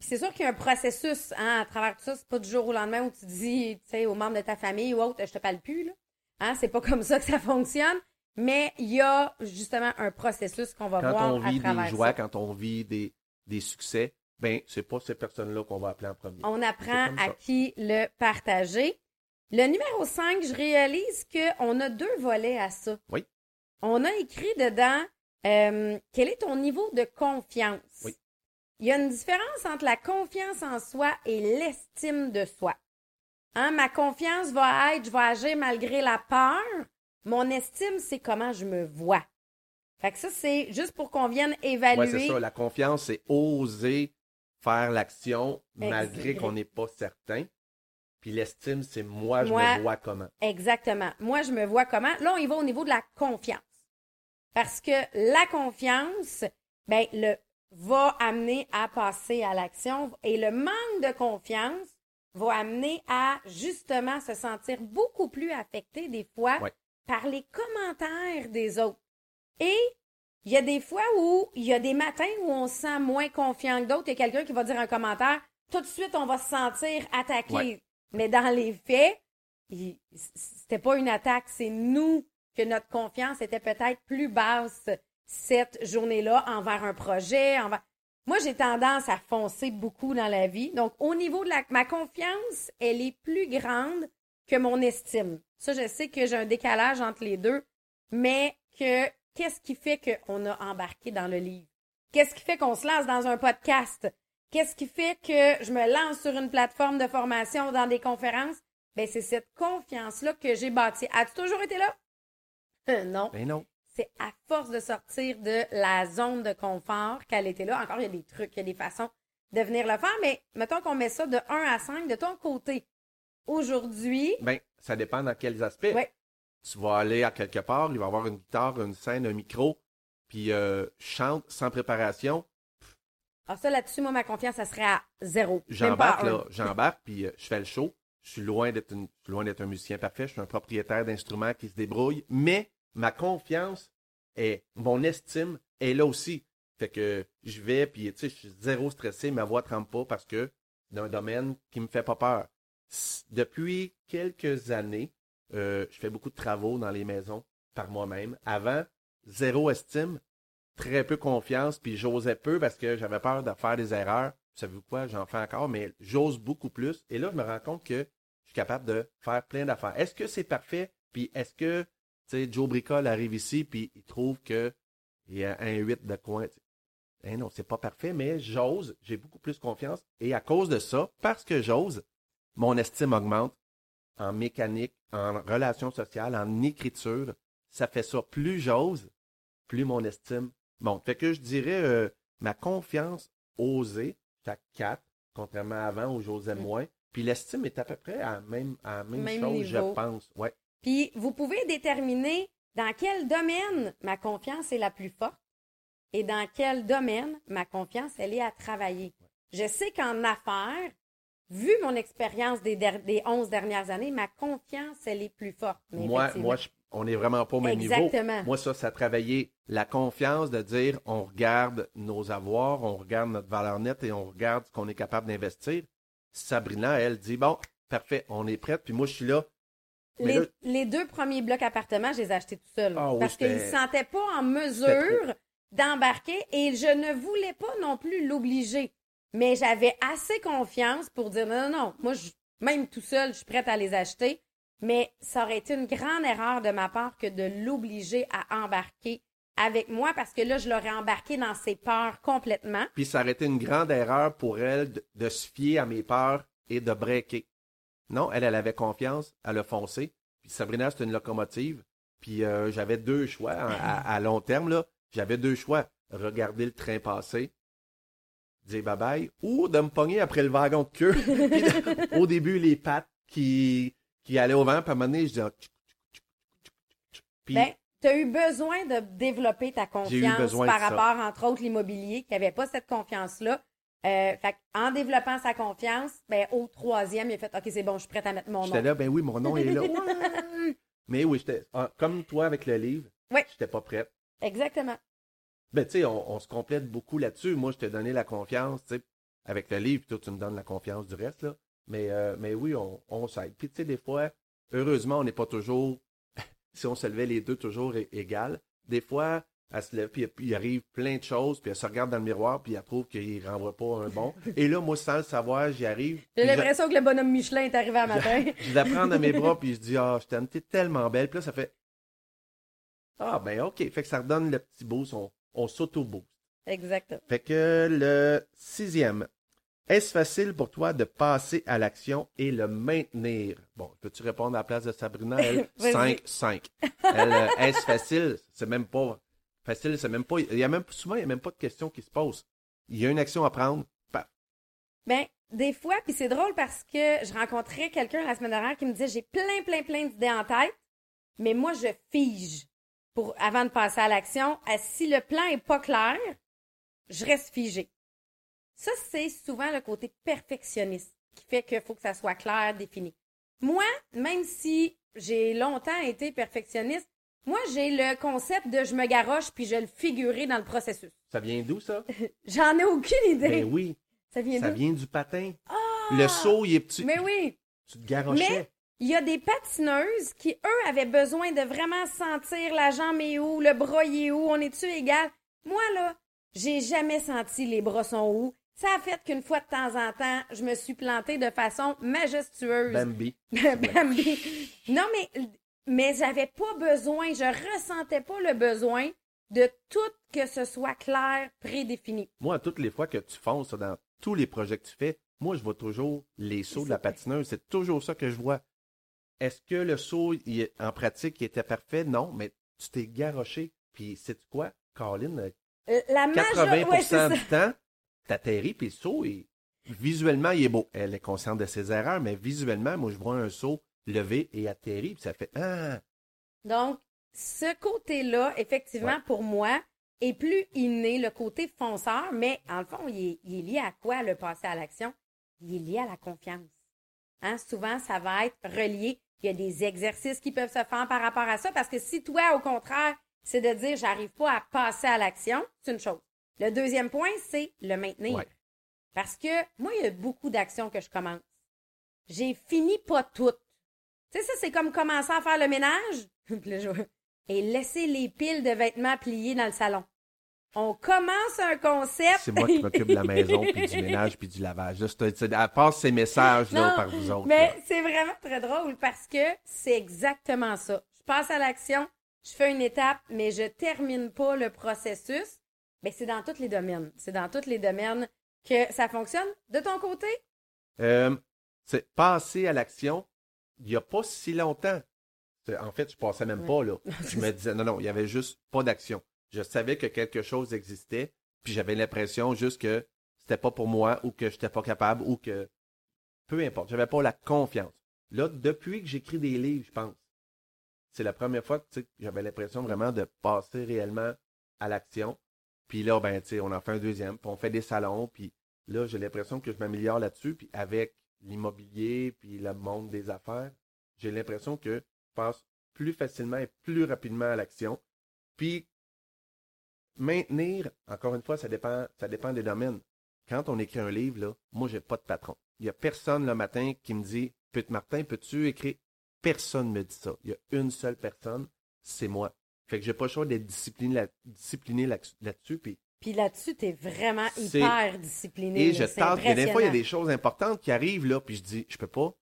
C'est sûr qu'il y a un processus hein, à travers tout ça. C'est pas du jour au lendemain où tu dis, tu sais, aux membres de ta famille ou autre, je te parle plus, là. Hein, c'est pas comme ça que ça fonctionne. Mais il y a justement un processus qu'on va Quand voir on à vit travers des joies, ça. quand on vit des, des succès, ben, c'est pas ces personnes-là qu'on va appeler en premier. On apprend à ça. qui le partager. Le numéro 5, je réalise qu'on a deux volets à ça. Oui. On a écrit dedans euh, quel est ton niveau de confiance? Oui. Il y a une différence entre la confiance en soi et l'estime de soi. Hein, ma confiance va être, je vais agir malgré la peur. Mon estime, c'est comment je me vois. Fait que ça, c'est juste pour qu'on vienne évaluer. Ouais, c'est ça. La confiance, c'est oser faire l'action malgré qu'on n'est pas certain. Puis l'estime, c'est moi, je Moi- me vois comment. Exactement. Moi, je me vois comment. Là, on y va au niveau de la confiance. Parce que la confiance, ben, le, va amener à passer à l'action et le manque de confiance va amener à justement se sentir beaucoup plus affecté des fois Ouais. par les commentaires des autres. Et il y a des fois où il y a des matins où on se sent moins confiant que d'autres. Il y a quelqu'un qui va dire un commentaire, tout de suite on va se sentir attaqué. Ouais. Mais dans les faits, c'était pas une attaque, c'est nous que notre confiance était peut-être plus basse cette journée-là envers un projet. Moi, j'ai tendance à foncer beaucoup dans la vie. Donc, au niveau de ma confiance, elle est plus grande que mon estime. Ça, je sais que j'ai un décalage entre les deux, mais que qu'est-ce qui fait qu'on a embarqué dans le livre? Qu'est-ce qui fait qu'on se lance dans un podcast? Qu'est-ce qui fait que je me lance sur une plateforme de formation dans des conférences? Ben, c'est cette confiance-là que j'ai bâtie. As-tu toujours été là? Euh, non. Ben non. C'est à force de sortir de la zone de confort qu'elle était là. Encore, il y a des trucs, il y a des façons de venir le faire, mais mettons qu'on met ça de 1 à 5 de ton côté. Aujourd'hui, Ben, ça dépend dans quels aspects. Ouais. Tu vas aller à quelque part, il va y avoir une guitare, une scène, un micro, puis euh, chante sans préparation. Alors ça là-dessus, moi, ma confiance, ça serait à zéro. J'embarque là, j'embarque, puis euh, je fais le show. Je suis loin d'être une- je suis loin d'être un musicien parfait. Je suis un propriétaire d'instruments qui se débrouille, mais ma confiance et mon estime est là aussi. Fait que je vais, puis tu sais, je suis zéro stressé, ma voix trempe pas parce que d'un domaine qui me fait pas peur. Depuis quelques années, euh, je fais beaucoup de travaux dans les maisons par moi-même. Avant, zéro estime, très peu confiance, puis j'osais peu parce que j'avais peur de faire des erreurs. Savez-vous quoi? J'en fais encore, mais j'ose beaucoup plus. Et là, je me rends compte que je suis capable de faire plein d'affaires. Est-ce que c'est parfait? Puis est-ce que, tu sais, Joe Bricole arrive ici, puis il trouve que il y a un 8 de coin. Eh non, c'est pas parfait, mais j'ose, j'ai beaucoup plus confiance. Et à cause de ça, parce que j'ose, mon estime augmente en mécanique, en relations sociales, en écriture. Ça fait ça. Plus j'ose, plus mon estime monte. Fait que je dirais euh, ma confiance osée, c'est à 4, contrairement à avant où j'osais Mm. moins. Puis l'estime est à peu près à la même, à la même, Même chose, niveau. je pense. Ouais. Puis, vous pouvez déterminer dans quel domaine ma confiance est la plus forte et dans quel domaine ma confiance, elle est à travailler. Je sais qu'en affaires, vu mon expérience des, der- des 11 dernières années, ma confiance, elle est plus forte. Mais Moi, effectivement- moi je- on n'est vraiment pas au même niveau. Exactement. Moi, ça, ça a travaillé la confiance de dire on regarde nos avoirs, on regarde notre valeur nette et on regarde ce qu'on est capable d'investir. Sabrina, elle dit bon, parfait, on est prête, puis moi, je suis là. Les, là- les deux premiers blocs appartements, je les ai achetés tout seul. Ah oui, parce qu'ils ne se sentaient pas en mesure d'embarquer et je ne voulais pas non plus l'obliger. Mais j'avais assez confiance pour dire non, non, non, moi, je- même tout seul, je suis prête à les acheter. Mais ça aurait été une grande erreur de ma part que de l'obliger à embarquer avec moi parce que là, je l'aurais embarqué dans ses peurs complètement. Puis ça aurait été une grande erreur pour elle de, se fier à mes peurs et de breaker. Non, elle, elle avait confiance, elle a foncé. Puis Sabrina, c'était une locomotive. Puis euh, j'avais deux choix hein, à, long terme, là. J'avais deux choix. Regarder le train passer, dire bye bye, ou de me pogner après le wagon de queue. Puis au début, les pattes qui, qui allaient au vent, puis à un moment donné, je dis... ah. Puis Ben, tu as eu besoin de développer ta confiance par ça. rapport, entre autres, l'immobilier, qui n'avait pas cette confiance-là. Euh, fait en développement sa confiance, ben, au troisième, il a fait OK, c'est bon, je suis prête à mettre mon j'étais nom. là, ben oui, mon nom est là. Ouais. Mais oui, j'étais ah, comme toi avec le livre, Ouais. j'étais pas prête. Exactement. Ben, tu sais, on, on se complète beaucoup là-dessus. Moi, je t'ai donné la confiance, tu sais, avec le livre, puis toi, tu me donnes la confiance du reste, là. Mais, euh, mais oui, on, on s'aide. Puis, tu sais, des fois, heureusement, on n'est pas toujours, si on se levait les deux toujours é- égal. Des fois, elle se lève, puis il arrive plein de choses, puis elle se regarde dans le miroir, puis elle trouve qu'il renvoie pas un bon. Et là, moi, sans le savoir, j'y arrive. J'ai l'impression que le bonhomme Michelin est arrivé un matin. je la prends dans mes bras, puis je dis, ah, je t'aime, t'es tellement belle. Puis là, ça fait, ah, ben, OK. Fait que ça redonne le petit boost, on, on s'auto-boost. Exactement. Fait que le sixième. Est-ce facile pour toi de passer à l'action et le maintenir? Bon, peux-tu répondre à la place de Sabrina? Elle, Vas-y. 5, 5. Elle, euh, est-ce facile? C'est même pas facile, c'est même pas. Il y a même, souvent, il n'y a même pas de question qui se pose. Il y a une action à prendre. paf. Ben, des fois, puis c'est drôle parce que je rencontrais quelqu'un la semaine dernière qui me disait j'ai plein, plein, plein d'idées en tête, mais moi, je fige pour, avant de passer à l'action. Ah, Si le plan est pas clair, je reste figé. Ça, c'est souvent le côté perfectionniste qui fait qu'il faut que ça soit clair, défini. Moi, même si j'ai longtemps été perfectionniste, moi, j'ai le concept de je me garoche puis je le figurer dans le processus. Ça vient d'où, ça? J'en ai aucune idée. Ben oui, Ça vient ça vient du patin. Ah! Le saut, il est petit. Mais oui! Tu te garochais. Mais il y a des patineuses qui, eux, avaient besoin de vraiment sentir la jambe est où, le bras est où, on est-tu égal? Moi, là, j'ai jamais senti les bras sont où. Ça a fait qu'une fois de temps en temps, je me suis plantée de façon majestueuse. Bambi. Bambi. Non, mais, mais j'avais pas besoin, je ressentais pas le besoin de tout que ce soit clair, prédéfini. Moi, toutes les fois que tu fonces dans tous les projets que tu fais, moi, je vois toujours les sauts de la patineuse. C'est toujours ça que je vois. Est-ce que le saut, il en pratique, il était parfait? Non, mais tu t'es garoché. Puis, sais-tu quoi? Caroline, Euh, La 80% majorité, ouais, c'est ça. du temps, t'atterris, puis le saut, il- visuellement, il est beau. Elle est consciente de ses erreurs, mais visuellement, moi, je vois un saut levé et atterri, puis ça fait Ah! Donc, ce côté-là, effectivement, Ouais. pour moi, est plus inné, le côté fonceur, mais en le fond, il est, il est lié à quoi, le passer à l'action? Il est lié à la confiance. Hein? Souvent, ça va être relié. Il y a des exercices qui peuvent se faire par rapport à ça, parce que si toi, au contraire, c'est de dire j'arrive pas à passer à l'action, c'est une chose. Le deuxième point, c'est le maintenir. Ouais. Parce que moi, il y a beaucoup d'actions que je commence. J'ai fini pas toutes. Tu sais, ça, c'est comme commencer à faire le ménage et laisser les piles de vêtements pliées dans le salon. On commence un concept. C'est moi qui m'occupe de la maison, puis du ménage, puis du lavage. Elle passe ces messages-là par vous autres. Mais c'est vraiment très drôle parce que c'est exactement ça. Je passe à l'action, je fais une étape, mais je termine pas le processus. Mais c'est dans tous les domaines. C'est dans tous les domaines que ça fonctionne. De ton côté? Euh, c'est passer à l'action il n'y a pas si longtemps. En fait, je passais même Ouais. pas là. Je me disais non, non, il y avait juste pas d'action. Je savais que quelque chose existait, puis j'avais l'impression juste que c'était pas pour moi ou que j'étais pas capable ou que peu importe, j'avais pas la confiance. Là, depuis que j'écris des livres, je pense, c'est la première fois que j'avais l'impression vraiment de passer réellement à l'action. Puis là, ben, on en fait un deuxième, puis on fait des salons, puis là, j'ai l'impression que je m'améliore là-dessus, puis avec l'immobilier, puis le monde des affaires, j'ai l'impression que je passe plus facilement et plus rapidement à l'action. Puis maintenir, encore une fois, ça dépend, ça dépend des domaines. Quand on écrit un livre, là, moi, j'ai pas de patron. Il y a personne le matin qui me dit Peut Martin, peux-tu écrire? Personne me dit ça. Il y a une seule personne, c'est moi. Fait que j'ai pas le choix d'être discipliné, là- discipliné là- là-dessus. Puis Puis là-dessus, t'es vraiment C'est- hyper discipliné. et je tente. A des fois, il y a des choses importantes qui arrivent, là, puis je dis, je peux pas.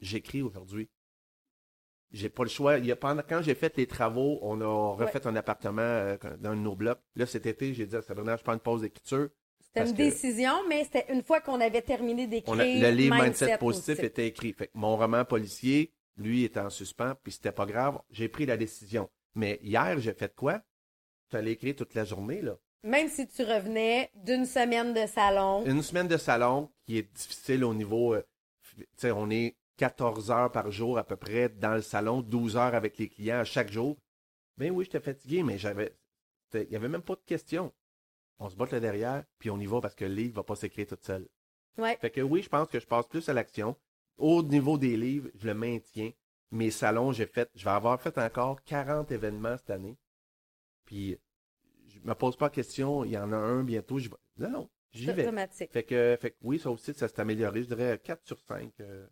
J'écris aujourd'hui. J'ai pas le choix. Il y a, pendant, quand j'ai fait les travaux, on a refait un appartement euh, dans un de nos blocs. Là, cet été, j'ai dit à Sabrina, je prends une pause d'écriture. C'était une décision, mais c'était une fois qu'on avait terminé d'écrire. Le livre Mindset, Mindset positif, était écrit. Fait que mon roman policier, lui, était en suspens, puis c'était pas grave. J'ai pris la décision. Mais hier, j'ai fait quoi? Tu allais écrire toute la journée, là. Même si tu revenais d'une semaine de salon. Une semaine de salon qui est difficile au niveau. euh, tu sais, on est 14 heures par jour à peu près dans le salon, 12 heures avec les clients à chaque jour. Ben oui, j'étais fatigué, mais j'avais. Il n'y avait même pas de questions. On se botte là derrière, puis on y va parce que le livre va pas s'écrire tout seul. Ouais. Fait que oui, je pense que je passe plus à l'action. Au niveau des livres, je le maintiens. Mes salons, j'ai fait, je vais avoir fait encore 40 événements cette année. Puis, je me pose pas de question, il y en a un bientôt. Je vais... Non, non, j'y vais. automatique. Fait que, fait que oui, ça aussi, ça s'est amélioré. Je dirais 4 sur 5. euh.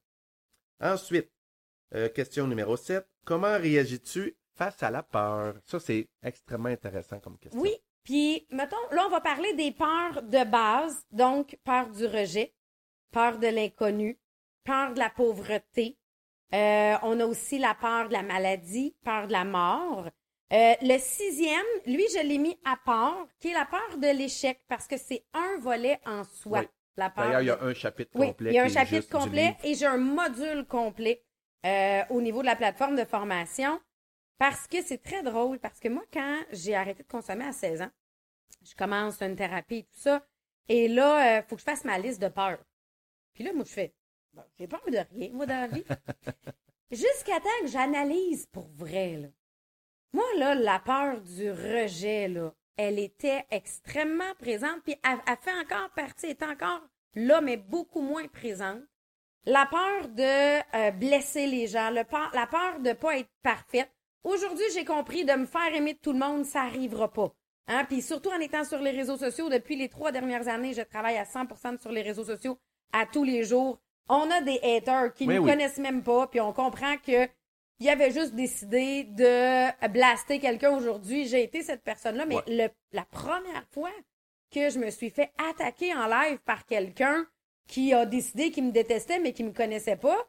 Ensuite, euh, question numéro 7. Comment réagis-tu face à la peur? Ça, c'est extrêmement intéressant comme question. Oui, puis mettons, là, on va parler des peurs de base, donc peur du rejet, peur de l'inconnu, peur de la pauvreté. Euh, on a aussi la peur de la maladie, peur de la mort. Euh, le sixième, lui, je l'ai mis à part, qui est la peur de l'échec, parce que c'est un volet en soi. Oui. La peur D'ailleurs, il y a un chapitre oui, complet. il y a un chapitre complet et j'ai un module complet euh, au niveau de la plateforme de formation parce que c'est très drôle. Parce que moi, quand j'ai arrêté de consommer à 16 ans, je commence une thérapie et tout ça. Et là, il faut que je fasse ma liste de peurs. Puis là, moi, je fais, bon, j'ai peur de rien, moi, dans la vie. Jusqu'à temps que j'analyse pour vrai, là. Moi, là, la peur du rejet, là, elle était extrêmement présente, puis elle, elle fait encore partie, elle est encore là, mais beaucoup moins présente. La peur de euh, blesser les gens, le peur- la peur de pas être parfaite. Aujourd'hui, j'ai compris de me faire aimer de tout le monde, ça arrivera pas. Hein? Puis surtout en étant sur les réseaux sociaux, depuis les trois dernières années, je travaille à 100% sur les réseaux sociaux à tous les jours. On a des haters qui ne nous oui. connaissent même pas, puis on comprend que il avait juste décidé de blaster quelqu'un aujourd'hui. J'ai été cette personne-là, mais Ouais. le- la première fois que je me suis fait attaquer en live par quelqu'un qui a décidé qu'il me détestait, mais qui me connaissait pas,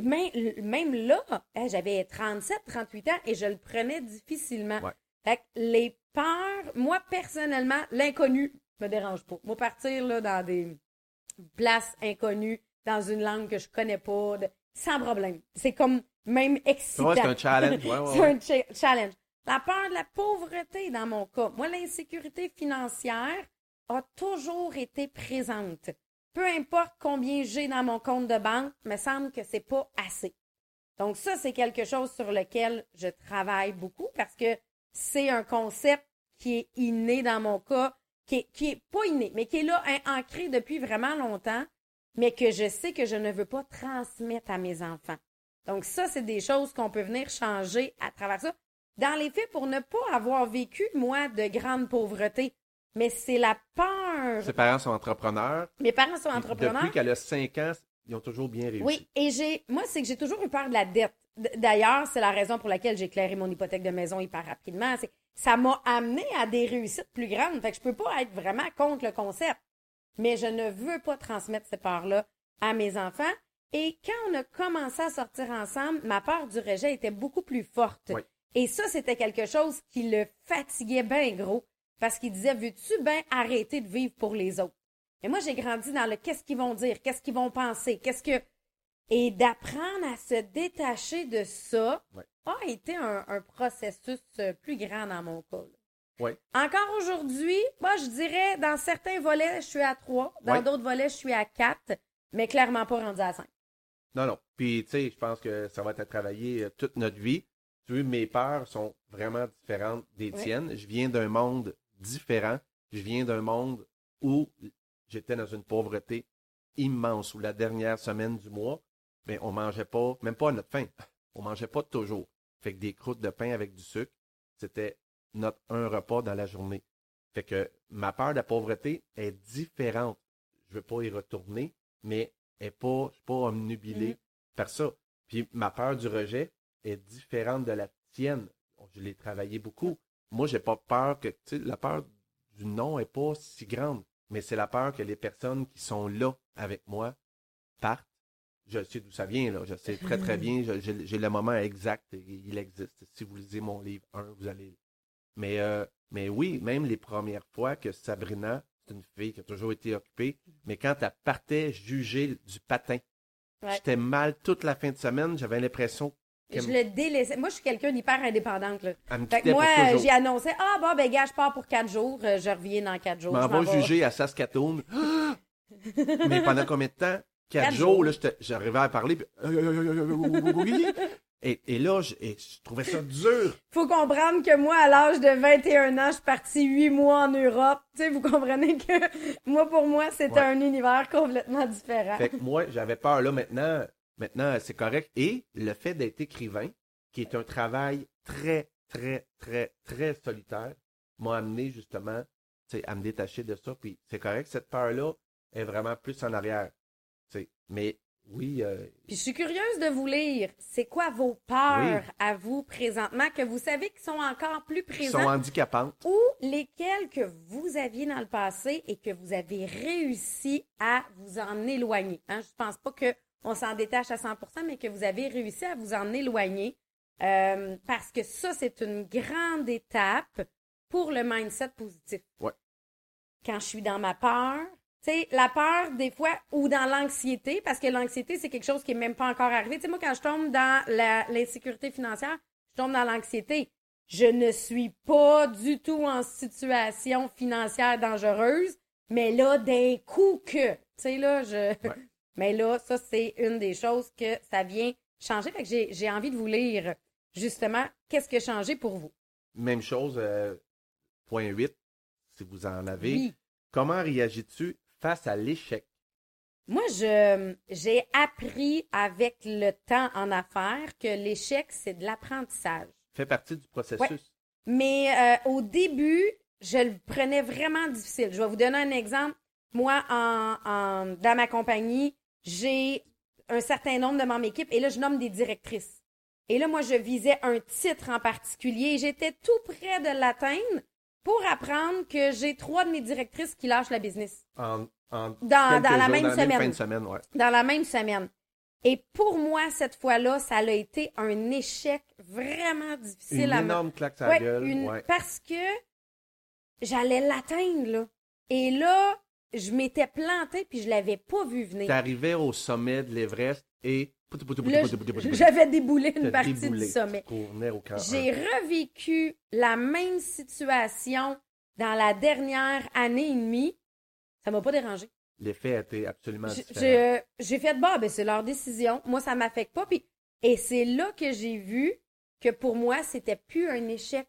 même, même là, j'avais 37, 38 ans et je le prenais difficilement. Ouais. Fait que les peurs, moi, personnellement, l'inconnu me dérange pas. Moi, partir là, dans des places inconnues, dans une langue que je connais pas, de- sans problème. C'est comme même excitant. Ouais, c'est un challenge. Ouais, ouais, C'est ouais. un cha- challenge. La peur de la pauvreté dans mon cas. Moi, l'insécurité financière a toujours été présente. Peu importe combien j'ai dans mon compte de banque, me semble que c'est pas assez. Donc ça, c'est quelque chose sur lequel je travaille beaucoup parce que c'est un concept qui est inné dans mon cas, qui est, qui est pas inné, mais qui est là, hein, ancré depuis vraiment longtemps, mais que je sais que je ne veux pas transmettre à mes enfants. Donc ça, c'est des choses qu'on peut venir changer à travers ça. Dans les faits, pour ne pas avoir vécu, moi, de grande pauvreté, mais c'est la peur. Ses parents sont entrepreneurs. Mes parents sont entrepreneurs. Depuis qu'elle a 5 ans, ils ont toujours bien réussi. Oui, et j'ai, moi, c'est que j'ai toujours eu peur de la dette. D'ailleurs, c'est la raison pour laquelle j'ai éclairé mon hypothèque de maison hyper rapidement. Ça m'a amené à des réussites plus grandes. Fait que je peux pas être vraiment contre le concept. Mais je ne veux pas transmettre ces peurs-là à mes enfants. Et quand on a commencé à sortir ensemble, ma peur du rejet était beaucoup plus forte. Oui. Et ça, c'était quelque chose qui le fatiguait bien gros. Parce qu'il disait, veux-tu bien arrêter de vivre pour les autres? Et moi, j'ai grandi dans le qu'est-ce qu'ils vont dire, qu'est-ce qu'ils vont penser, qu'est-ce que. Et d'apprendre à se détacher de ça a été un, un processus euh, plus grand dans mon cas. là. Ouais. Encore aujourd'hui, moi, je dirais, dans certains volets, je suis à 3. Dans Ouais. d'autres volets, je suis à 4, mais clairement pas rendu à 5. Non, non. Puis, tu sais, je pense que ça va être à travailler euh, toute notre vie. Tu vois, mes peurs sont vraiment différentes des tiennes. Je viens d'un monde différent. Je viens d'un monde où j'étais dans une pauvreté immense, où la dernière semaine du mois, mais on mangeait pas, même pas à notre faim. On mangeait pas toujours. Fait que des croûtes de pain avec du sucre, c'était notre un repas dans la journée. Fait que ma peur de la pauvreté est différente. Je veux pas y retourner, mais est pas, je suis pas omnubilé Mhm. par ça. Puis ma peur du rejet est différente de la tienne. Je l'ai travaillé beaucoup. Moi, j'ai pas peur que, tu sais, la peur du non est pas si grande, mais c'est la peur que les personnes qui sont là avec moi partent. Je sais d'où ça vient, là. Je sais très, très bien. J'ai le moment exact. et Il existe. Si vous lisez mon livre 1, vous allez. Mais, euh, mais oui, même les premières fois que Sabrina c'est une fille qui a toujours été occupée. Mais quand elle partait juger du patin, Ouais. j'étais mal toute la fin de semaine. J'avais l'impression Je le délaissais. Moi, je suis quelqu'un d'hyper indépendante. Là. Fait que moi, j'ai annoncé Ah, bon, ben, gars, je pars pour quatre jours. Euh, Je reviens dans quatre jours. M'en juger à Saskatoon. Mais pendant combien de temps? Quatre, Quatre jours, jours. là, j'arrivais à parler. puis- Et, et là, je, et je trouvais ça dur. faut comprendre que moi, à l'âge de 21 ans, je suis partie 8 mois en Europe. Tu sais, vous comprenez que moi, pour moi, c'était Ouais. un univers complètement différent. Fait que moi, j'avais peur là maintenant. Maintenant, c'est correct. Et le fait d'être écrivain, qui est un travail très, très, très, très solitaire, m'a amené justement tu sais, à me détacher de ça. Puis c'est correct, cette peur-là est vraiment plus en arrière. Mais oui, euh, Puis je suis curieuse de vous lire. C'est quoi vos peurs Oui. à vous présentement que vous savez qui sont encore plus qui sont présentes handicapantes. ou lesquelles que vous aviez dans le passé et que vous avez réussi à vous en éloigner? Hein? Je pense pas que on s'en détache à 100%, mais que vous avez réussi à vous en éloigner euh, parce que ça, c'est une grande étape pour le mindset positif. Ouais. Quand je suis dans ma peur, sais, la peur, des fois, ou dans l'anxiété, parce que l'anxiété, c'est quelque chose qui est même pas encore arrivé. Tu sais, moi, quand je tombe dans l'insécurité financière, je tombe dans l'anxiété. Je ne suis pas du tout en situation financière dangereuse, mais là, d'un coup que, tu sais, là, je... Mais là, ça, c'est une des choses que ça vient changer. Fait que j'ai j'ai envie de vous lire, justement, qu'est-ce qui a changé pour vous? Même chose, euh, point 8, si vous en avez. Oui. Comment réagis-tu face à l'échec? Moi, je j'ai appris avec le temps en affaires que l'échec, c'est de l'apprentissage. Fait partie du processus. Mais euh, au début, je le prenais vraiment difficile. Je vais vous donner un exemple. Moi, en, en- dans ma compagnie, j'ai un certain nombre de membres d'équipe et là, je nomme des directrices. Et là, moi, je visais un titre en particulier et j'étais tout près de l'atteindre pour apprendre que j'ai trois de mes directrices qui lâchent la business En, en Dans- la jours, même dans semaine. fin de semaine, ouais. dans la même semaine. Et pour moi, cette fois-là, ça a été un échec vraiment difficile Une à me énorme claque sur Ouais, gueule. une- ouais. Parce que j'allais l'atteindre, là. Et là, je m'étais plantée puis je l'avais pas vu venir. T'arrivais au sommet de l'Everest et... J'avais déboulé une partie déboulé. du sommet. J'ai revécu la même situation dans la dernière année et demie. Ça m'a pas dérangé. L'effet a été absolument J'ai- différent. J'ai fait, bah, ben, c'est leur décision. Moi, ça m'affecte pas. Puis, et c'est là que j'ai vu que pour moi, c'était plus un échec.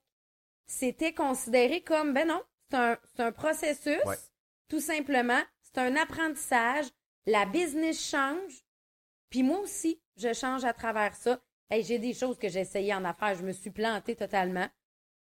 C'était considéré comme, ben non, c'est un, c'est un processus, Ouais. Tout simplement. C'est un apprentissage. La business change. Puis moi aussi, je change à travers ça. Hey, j'ai des choses que j'ai essayé en affaires, je me suis plantée totalement.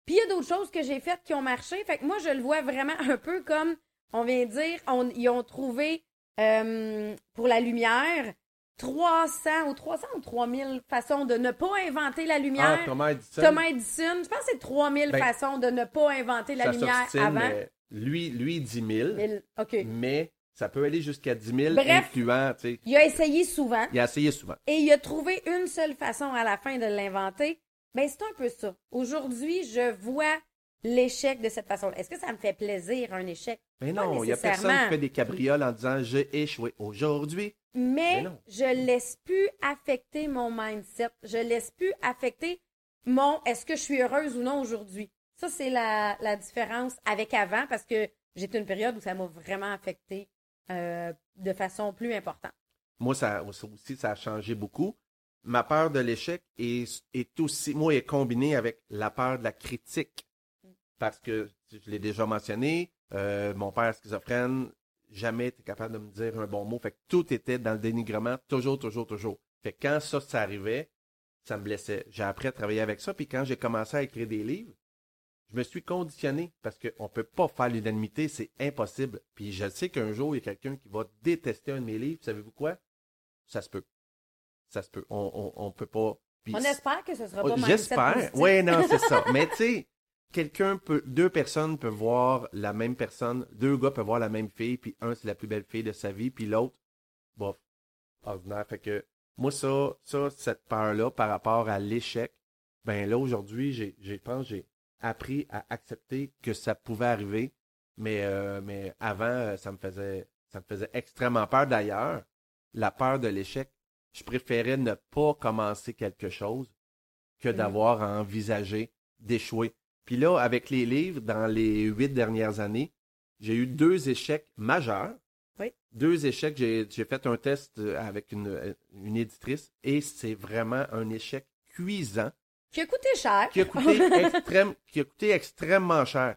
Puis il y a d'autres choses que j'ai faites qui ont marché. Fait que moi, je le vois vraiment un peu comme, on vient de dire, on, ils ont trouvé euh, pour la lumière 300 ou 300 ou 3000 façons de ne pas inventer la Ah, lumière. Thomas Edison, Thomas Edison, je pense que c'est 3000 Ben, façons de ne pas inventer la lumière avant. mais lui, lui, 10 000, Mais- OK. mais ça peut aller jusqu'à 10 000, Bref. incluant, Il a essayé souvent. il a essayé souvent. et il a trouvé une seule façon à la fin de l'inventer. Ben, c'est un peu ça. Aujourd'hui, je vois l'échec de cette façon. Est-ce que ça me fait plaisir, un échec? Mais non, il y a personne qui fait des cabrioles en disant j'ai échoué aujourd'hui. Mais, Mais non. je laisse plus affecter mon mindset. Je laisse plus affecter mon est-ce que je suis heureuse ou non aujourd'hui? Ça, c'est la, la différence avec avant parce que j'étais une période où ça m'a vraiment affecté euh, de façon plus importante. Moi, ça, aussi, ça a changé beaucoup. Ma peur de l'échec est, est aussi, moi, est combinée avec la peur de la critique. Parce que, je l'ai déjà mentionné, euh, mon père schizophrène, jamais été capable de me dire un bon mot. Fait que tout était dans le dénigrement, toujours, toujours, toujours. Fait que quand ça, ça arrivait, ça me blessait. J'ai appris à travailler avec ça. Puis quand j'ai commencé à écrire des livres, je me suis conditionné parce qu'on ne peut pas faire l'unanimité, c'est impossible. Puis je sais qu'un jour, il y a quelqu'un qui va détester un de mes livres. Savez-vous quoi? Ça se peut. Ça se peut. On on, on peut pas. Puis On espère que ce sera Oh, pas mindset J'espère. Oui, non, c'est ça. Mais tu sais, quelqu'un peut, deux personnes peuvent voir la même personne, deux gars peuvent voir la même fille, puis un c'est la plus belle fille de sa vie, puis l'autre, bof, ordinaire. Fait que moi ça, ça, cette peur-là par rapport à l'échec, ben là aujourd'hui, j'ai, j'ai, je pense, j'ai appris à accepter que ça pouvait arriver, Mais, euh, mais avant, euh, ça me faisait ça me faisait extrêmement peur. D'ailleurs, la peur de l'échec, je préférais ne pas commencer quelque chose que Mhm. d'avoir à envisager d'échouer. Puis là, avec les livres, dans les huit dernières années, j'ai eu deux échecs majeurs. Oui. Deux échecs. J'ai fait un test euh, avec une, une éditrice et c'est vraiment un échec cuisant Qui a coûté cher. qui a coûté, extrême, qui a coûté extrêmement cher.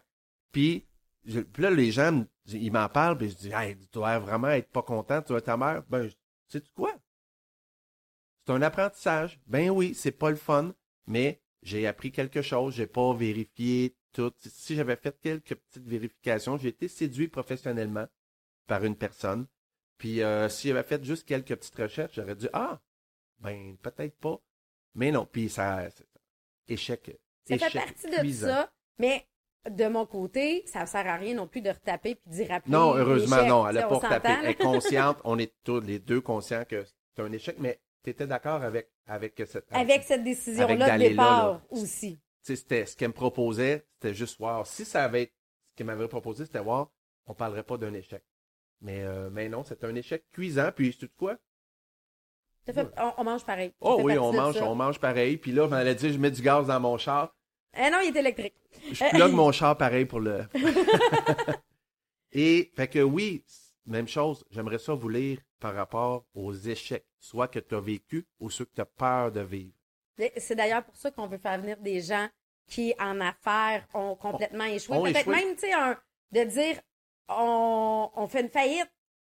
Puis, je- puis là, les gens, ils m'en parlent, puis je dis, hey, tu dois vraiment être pas content, tu vois ta mère. Ben, sais-tu quoi? C'est un apprentissage. Ben oui, c'est pas le fun, mais j'ai appris quelque chose, j'ai pas vérifié tout. Si j'avais fait quelques petites vérifications, j'ai été séduit professionnellement par une personne. Puis, euh, si j'avais fait juste quelques petites recherches, j'aurais dit, ah, ben, peut-être pas. Mais non, puis ça, échec. Ça fait partie de cuisant. ça, mais de mon côté, ça ne sert à rien non plus de retaper puis d'y rappeler. Non, heureusement, non. Elle Tu sais, a on pas retapé. Elle est consciente. On est tous les deux conscients que c'est un échec, mais tu étais d'accord avec, avec cette. Avec cette décision-là de là, départ là. aussi. C'était ce qu'elle me proposait, c'était juste voir. Si ça avait été ce qu'elle m'avait proposé, c'était voir, on parlerait pas d'un échec. Mais, euh, mais non, c'est un échec cuisant. Puis? Ça fait- on, on mange pareil. Oh oui, on mange, ça. on mange pareil. Puis là, je m'allais dire, je mets du gaz dans mon char. Eh non, il est électrique. Je plug mon char pareil pour le. Et, fait que oui, même chose, j'aimerais ça vous lire par rapport aux échecs, soit que tu as vécu ou ceux que tu as peur de vivre. C'est d'ailleurs pour ça qu'on veut faire venir des gens qui, en affaires, ont complètement échoué. ont Peut-être échoué. même, tu sais, un- de dire, on, on fait une faillite,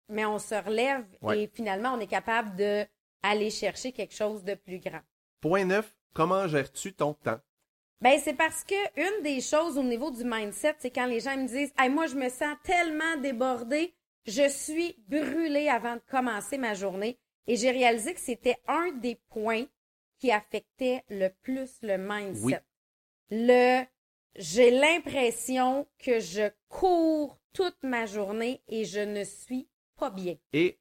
mais on se relève Ouais. et finalement, on est capable de aller chercher quelque chose de plus grand. Point 9, comment gères-tu ton temps? Ben, c'est parce que une des choses au niveau du mindset, c'est quand les gens me disent hey, moi, je me sens tellement débordée, je suis brûlée avant de commencer ma journée. Et j'ai réalisé que c'était un des points qui affectait le plus le mindset. Oui. Le j'ai l'impression que je cours toute ma journée et je ne suis pas bien. Et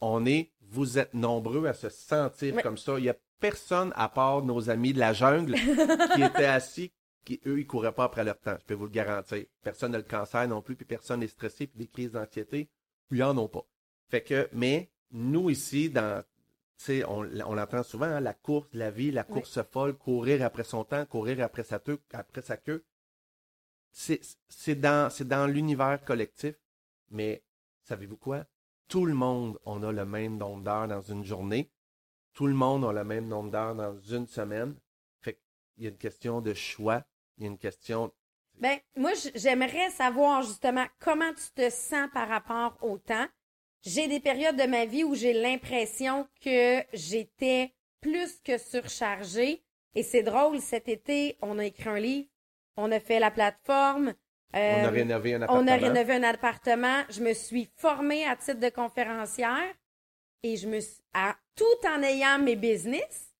on est, vous êtes nombreux à se sentir comme ça. Il n'y a personne à part nos amis de la jungle qui étaient assis, qui eux, ils couraient pas après leur temps. Je peux vous le garantir. Personne n'a le cancer non plus, puis personne n'est stressé, puis des crises d'anxiété, ils en ont pas. Fait que, mais nous ici, dans, on, on l'entend souvent, hein, la course, la vie, la Oui. course folle, courir après son temps, courir après sa, teu- après sa queue. C'est c'est dans, c'est dans l'univers collectif, mais savez-vous quoi? Tout le monde, on a le même nombre d'heures dans une journée. Tout le monde a le même nombre d'heures dans une semaine. Fait y a une question de choix. Il y a une question. Ben, moi, j'aimerais savoir justement comment tu te sens par rapport au temps. J'ai des périodes de ma vie où j'ai l'impression que j'étais plus que surchargée. Et c'est drôle, cet été, on a écrit un livre, on a fait la plateforme. On euh, a rénové un on appartement. a rénové un appartement. Je me suis formée à titre de conférencière et je me suis, à- tout en ayant mes business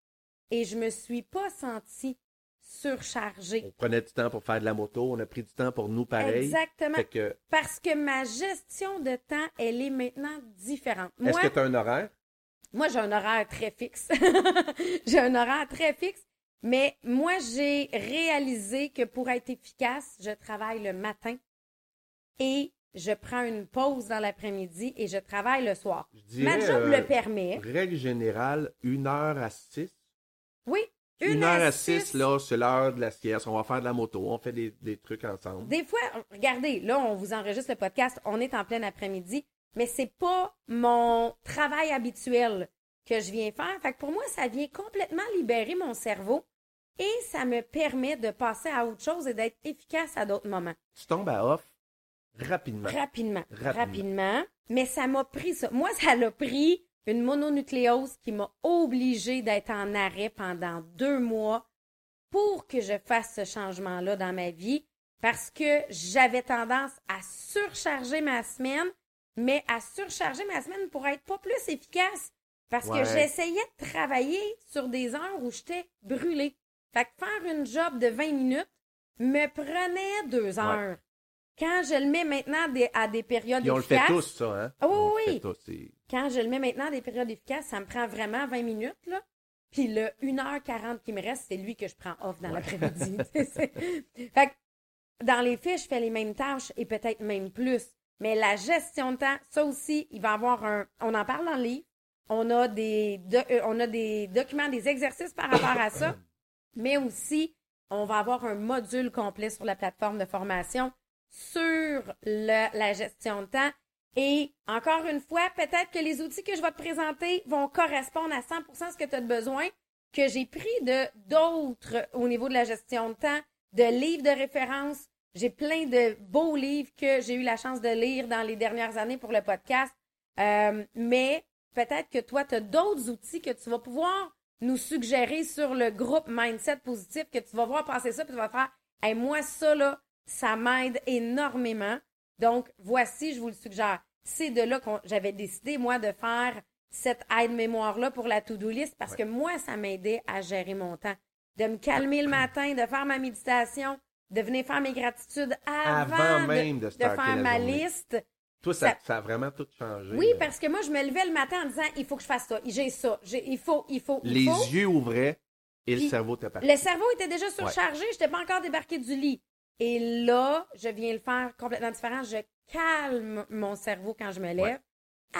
et je me suis pas sentie surchargée. On prenait du temps pour faire de la moto. On a pris du temps pour nous pareil. Exactement. Que, Parce que ma gestion de temps, elle est maintenant différente. est-ce que tu as un horaire? moi j'ai un horaire très fixe. j'ai un horaire très fixe. Mais moi, j'ai réalisé que pour être efficace, je travaille le matin et je prends une pause dans l'après-midi et je travaille le soir. Je Ma dirais, job euh, le permet. Règle générale, une heure à six? Oui, Une, une, heure à à six, six. là, c'est l'heure de la sieste. On va faire de la moto. On fait des, des trucs ensemble. Des fois, regardez, là, on vous enregistre le podcast, on est en plein après-midi, mais c'est pas mon travail habituel que je viens faire. Fait que pour moi, ça vient complètement libérer mon cerveau et ça me permet de passer à autre chose et d'être efficace à d'autres moments. Tu tombes à off rapidement. Rapidement. Rapidement. Rapidement. Mais ça m'a pris ça. Moi, ça l'a pris une mononucléose qui m'a obligée d'être en arrêt pendant deux mois pour que je fasse ce changement-là dans ma vie parce que j'avais tendance à surcharger ma semaine, mais à surcharger ma semaine pour être pas plus efficace. Parce Ouais. que j'essayais de travailler sur des heures où j'étais brûlée. Fait que faire une job de 20 minutes me prenait deux heures. Quand je le mets maintenant des- à des périodes Puis on le fait efficaces, tous, ça, hein? Ah oui, oui. quand je le mets maintenant à des périodes efficaces, ça me prend vraiment 20 minutes, là. Puis le 1h40 qui me reste, c'est lui que je prends off dans l'après-midi. Fait que dans les faits, je fais les mêmes tâches et peut-être même plus. Mais la gestion de temps, ça aussi, il va y avoir un. On en parle dans le livre. On a des, do- euh, on a des documents, des exercices par rapport à ça. Mais aussi, on va avoir un module complet sur la plateforme de formation sur la gestion de temps. Et encore une fois, peut-être que les outils que je vais te présenter vont correspondre à 100% à ce que tu as besoin, que j'ai pris de d'autres au niveau de la gestion de temps, de livres de référence. J'ai plein de beaux livres que j'ai eu la chance de lire dans les dernières années pour le podcast. Euh, mais peut-être que toi, tu as d'autres outils que tu vas pouvoir nous suggérer sur le groupe Mindset Positif, que tu vas voir passer ça, puis tu vas faire hey, moi, ça, là, ça m'aide énormément. Donc, voici, je vous le suggère. C'est de là que j'avais décidé, moi, de faire cette aide-mémoire-là pour la to-do list parce que moi, ça m'aidait à gérer mon temps. De me calmer le matin, de faire ma méditation, de venir faire mes gratitudes avant, même de faire ma journée. liste. Toi, ça, Ça- ça a vraiment tout changé. Oui, euh. parce que moi, je me levais le matin en disant, il faut que je fasse ça, j'ai ça, j'ai- il faut, il faut, il Les faut. yeux ouvraient et Puis le cerveau était parti. Le cerveau était déjà surchargé, je n'étais pas encore débarqué du lit. Et là, je viens le faire complètement différent. Je calme mon cerveau quand je me lève. Ouais.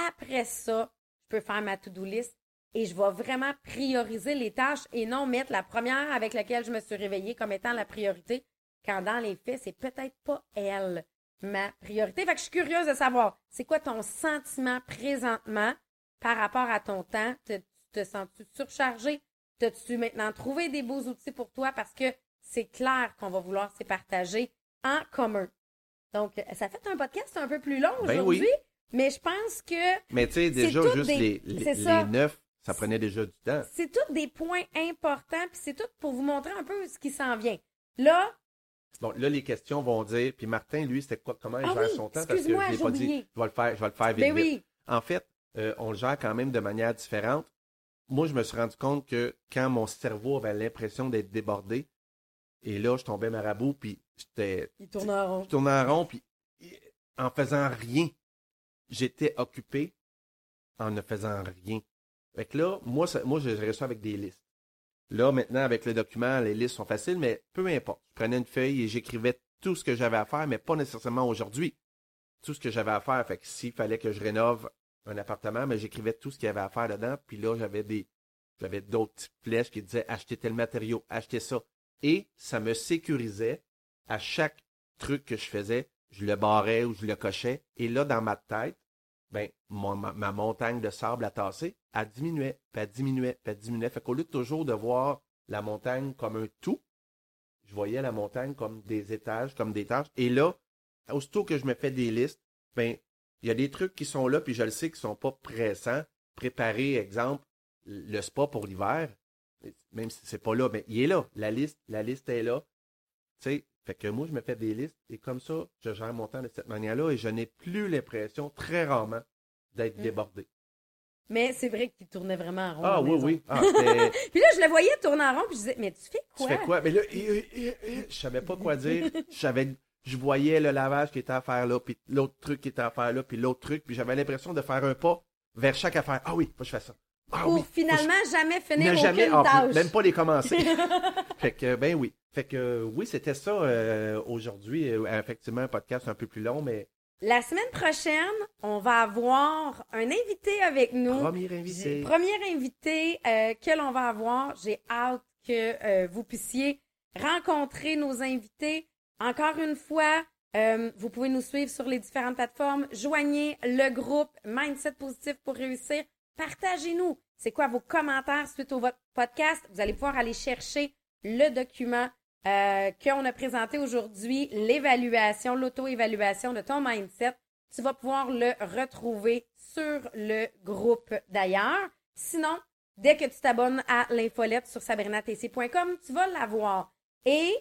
Après ça, je peux faire ma to-do list et je vais vraiment prioriser les tâches et non mettre la première avec laquelle je me suis réveillée comme étant la priorité, quand dans les faits, c'est peut-être pas elle ma priorité. Fait que je suis curieuse de savoir, c'est quoi ton sentiment présentement par rapport à ton temps? Te, tu te sens-tu surchargé? T'as-tu maintenant trouvé des beaux outils pour toi? Parce que c'est clair qu'on va vouloir se partager en commun. Donc, ça fait un podcast un peu plus long Ben aujourd'hui, oui. mais je pense que Mais tu sais, déjà, juste des- les, les, neuf, ça prenait déjà du temps. c'est tous des points importants, puis c'est tout pour vous montrer un peu ce qui s'en vient. Là, Bon, là, les questions vont dire, puis Martin, lui, c'était quoi, comment il Ah gère oui, son temps? Parce que je l'ai pas dit. Je vais le faire, je vais le faire vite, ben vite. oui, En fait, euh, on le gère quand même de manière différente. Moi, je me suis rendu compte que quand mon cerveau avait l'impression d'être débordé, et là, je tombais marabout, puis j'étais il tourne en rond. je tournais en rond, puis en faisant rien, j'étais occupé en ne faisant rien. Fait que là, moi, ça- moi, je gérais ça avec des listes. Là, maintenant, avec le document, les listes sont faciles, mais peu importe. Je prenais une feuille et j'écrivais tout ce que j'avais à faire, mais pas nécessairement aujourd'hui. Tout ce que j'avais à faire. Fait que s'il fallait que je rénove un appartement, mais j'écrivais tout ce qu'il y avait à faire dedans. Puis là, j'avais des, j'avais d'autres petites flèches qui disaient acheter tel matériau, acheter ça. Et ça me sécurisait à chaque truc que je faisais, je le barrais ou je le cochais. Et là, dans ma tête, ben, ma, montagne de sable à tasser, elle diminuait, puis elle diminuait, puis elle diminuait. Fait qu'au lieu de toujours de voir la montagne comme un tout, je voyais la montagne comme des étages, comme des tâches. Et là, aussitôt que je me fais des listes, ben, il y a des trucs qui sont là, puis je le sais qui sont pas pressants. Préparer, exemple, le spa pour l'hiver, même si c'est pas là, mais il est là. La liste, la liste est là. Tu fait que moi, je me fais des listes et comme ça, je gère mon temps de cette manière-là et je n'ai plus l'impression, très rarement, d'être Mm. débordé. Mais c'est vrai qu'il tournait vraiment en rond. Ah oui, maison. oui. Ah, Puis là, je le voyais tourner en rond, puis je disais, mais tu fais tu quoi? fais quoi? Mais là, je savais pas quoi dire. Je savais, je voyais le lavage qui était à faire là, puis l'autre truc qui était à faire là, puis l'autre truc, puis j'avais l'impression de faire un pas vers chaque affaire. Ah oui, faut que je fasse ça. Ah Pour oui, je- finalement jamais finir ne aucune jamais, plus, tâche. même pas les commencer. fait que, ben oui. Fait que, oui, c'était ça euh, aujourd'hui. Euh, effectivement, un podcast un peu plus long, mais La semaine prochaine, on va avoir un invité avec nous. premier invité. Premier invité euh, que l'on va avoir. J'ai hâte que euh, vous puissiez rencontrer nos invités. Encore une fois, euh, vous pouvez nous suivre sur les différentes plateformes. Joignez le groupe Mindset Positif pour réussir. Partagez-nous. C'est quoi vos commentaires suite au votre podcast? Vous allez pouvoir aller chercher le document euh, qu'on a présenté aujourd'hui, l'évaluation, l'auto-évaluation de ton mindset. Tu vas pouvoir le retrouver sur le groupe d'ailleurs. Sinon, dès que tu t'abonnes à l'infolette sur sabrinatc.com, tu vas l'avoir. Et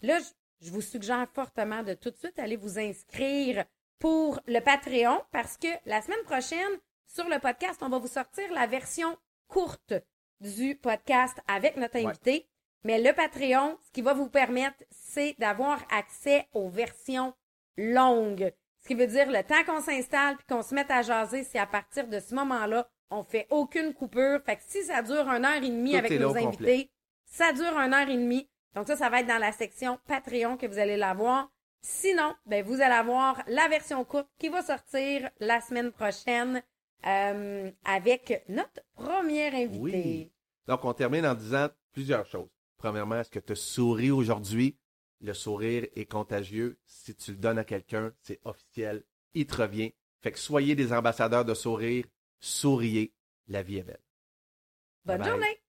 là, je, vous suggère fortement de tout de suite aller vous inscrire pour le Patreon parce que la semaine prochaine, sur le podcast, on va vous sortir la version courte du podcast avec notre Ouais. Mais le Patreon, ce qui va vous permettre, c'est d'avoir accès aux versions longues. Ce qui veut dire le temps qu'on s'installe puis qu'on se mette à jaser, c'est à partir de ce moment-là, on fait aucune coupure. Fait que si ça dure une heure et demie Tout avec nos invités, complet. ça dure une heure et demie. Donc ça, ça va être dans la section Patreon que vous allez l'avoir. Sinon, ben, vous allez avoir la version courte qui va sortir la semaine prochaine euh, avec notre première invité. Oui. Donc, on termine en disant plusieurs choses. Premièrement, est-ce que tu souris aujourd'hui? Le sourire est contagieux. Si tu le donnes à quelqu'un, c'est officiel. Il te revient. Fait que soyez des ambassadeurs de sourire. Souriez. La vie est belle. Bonne journée!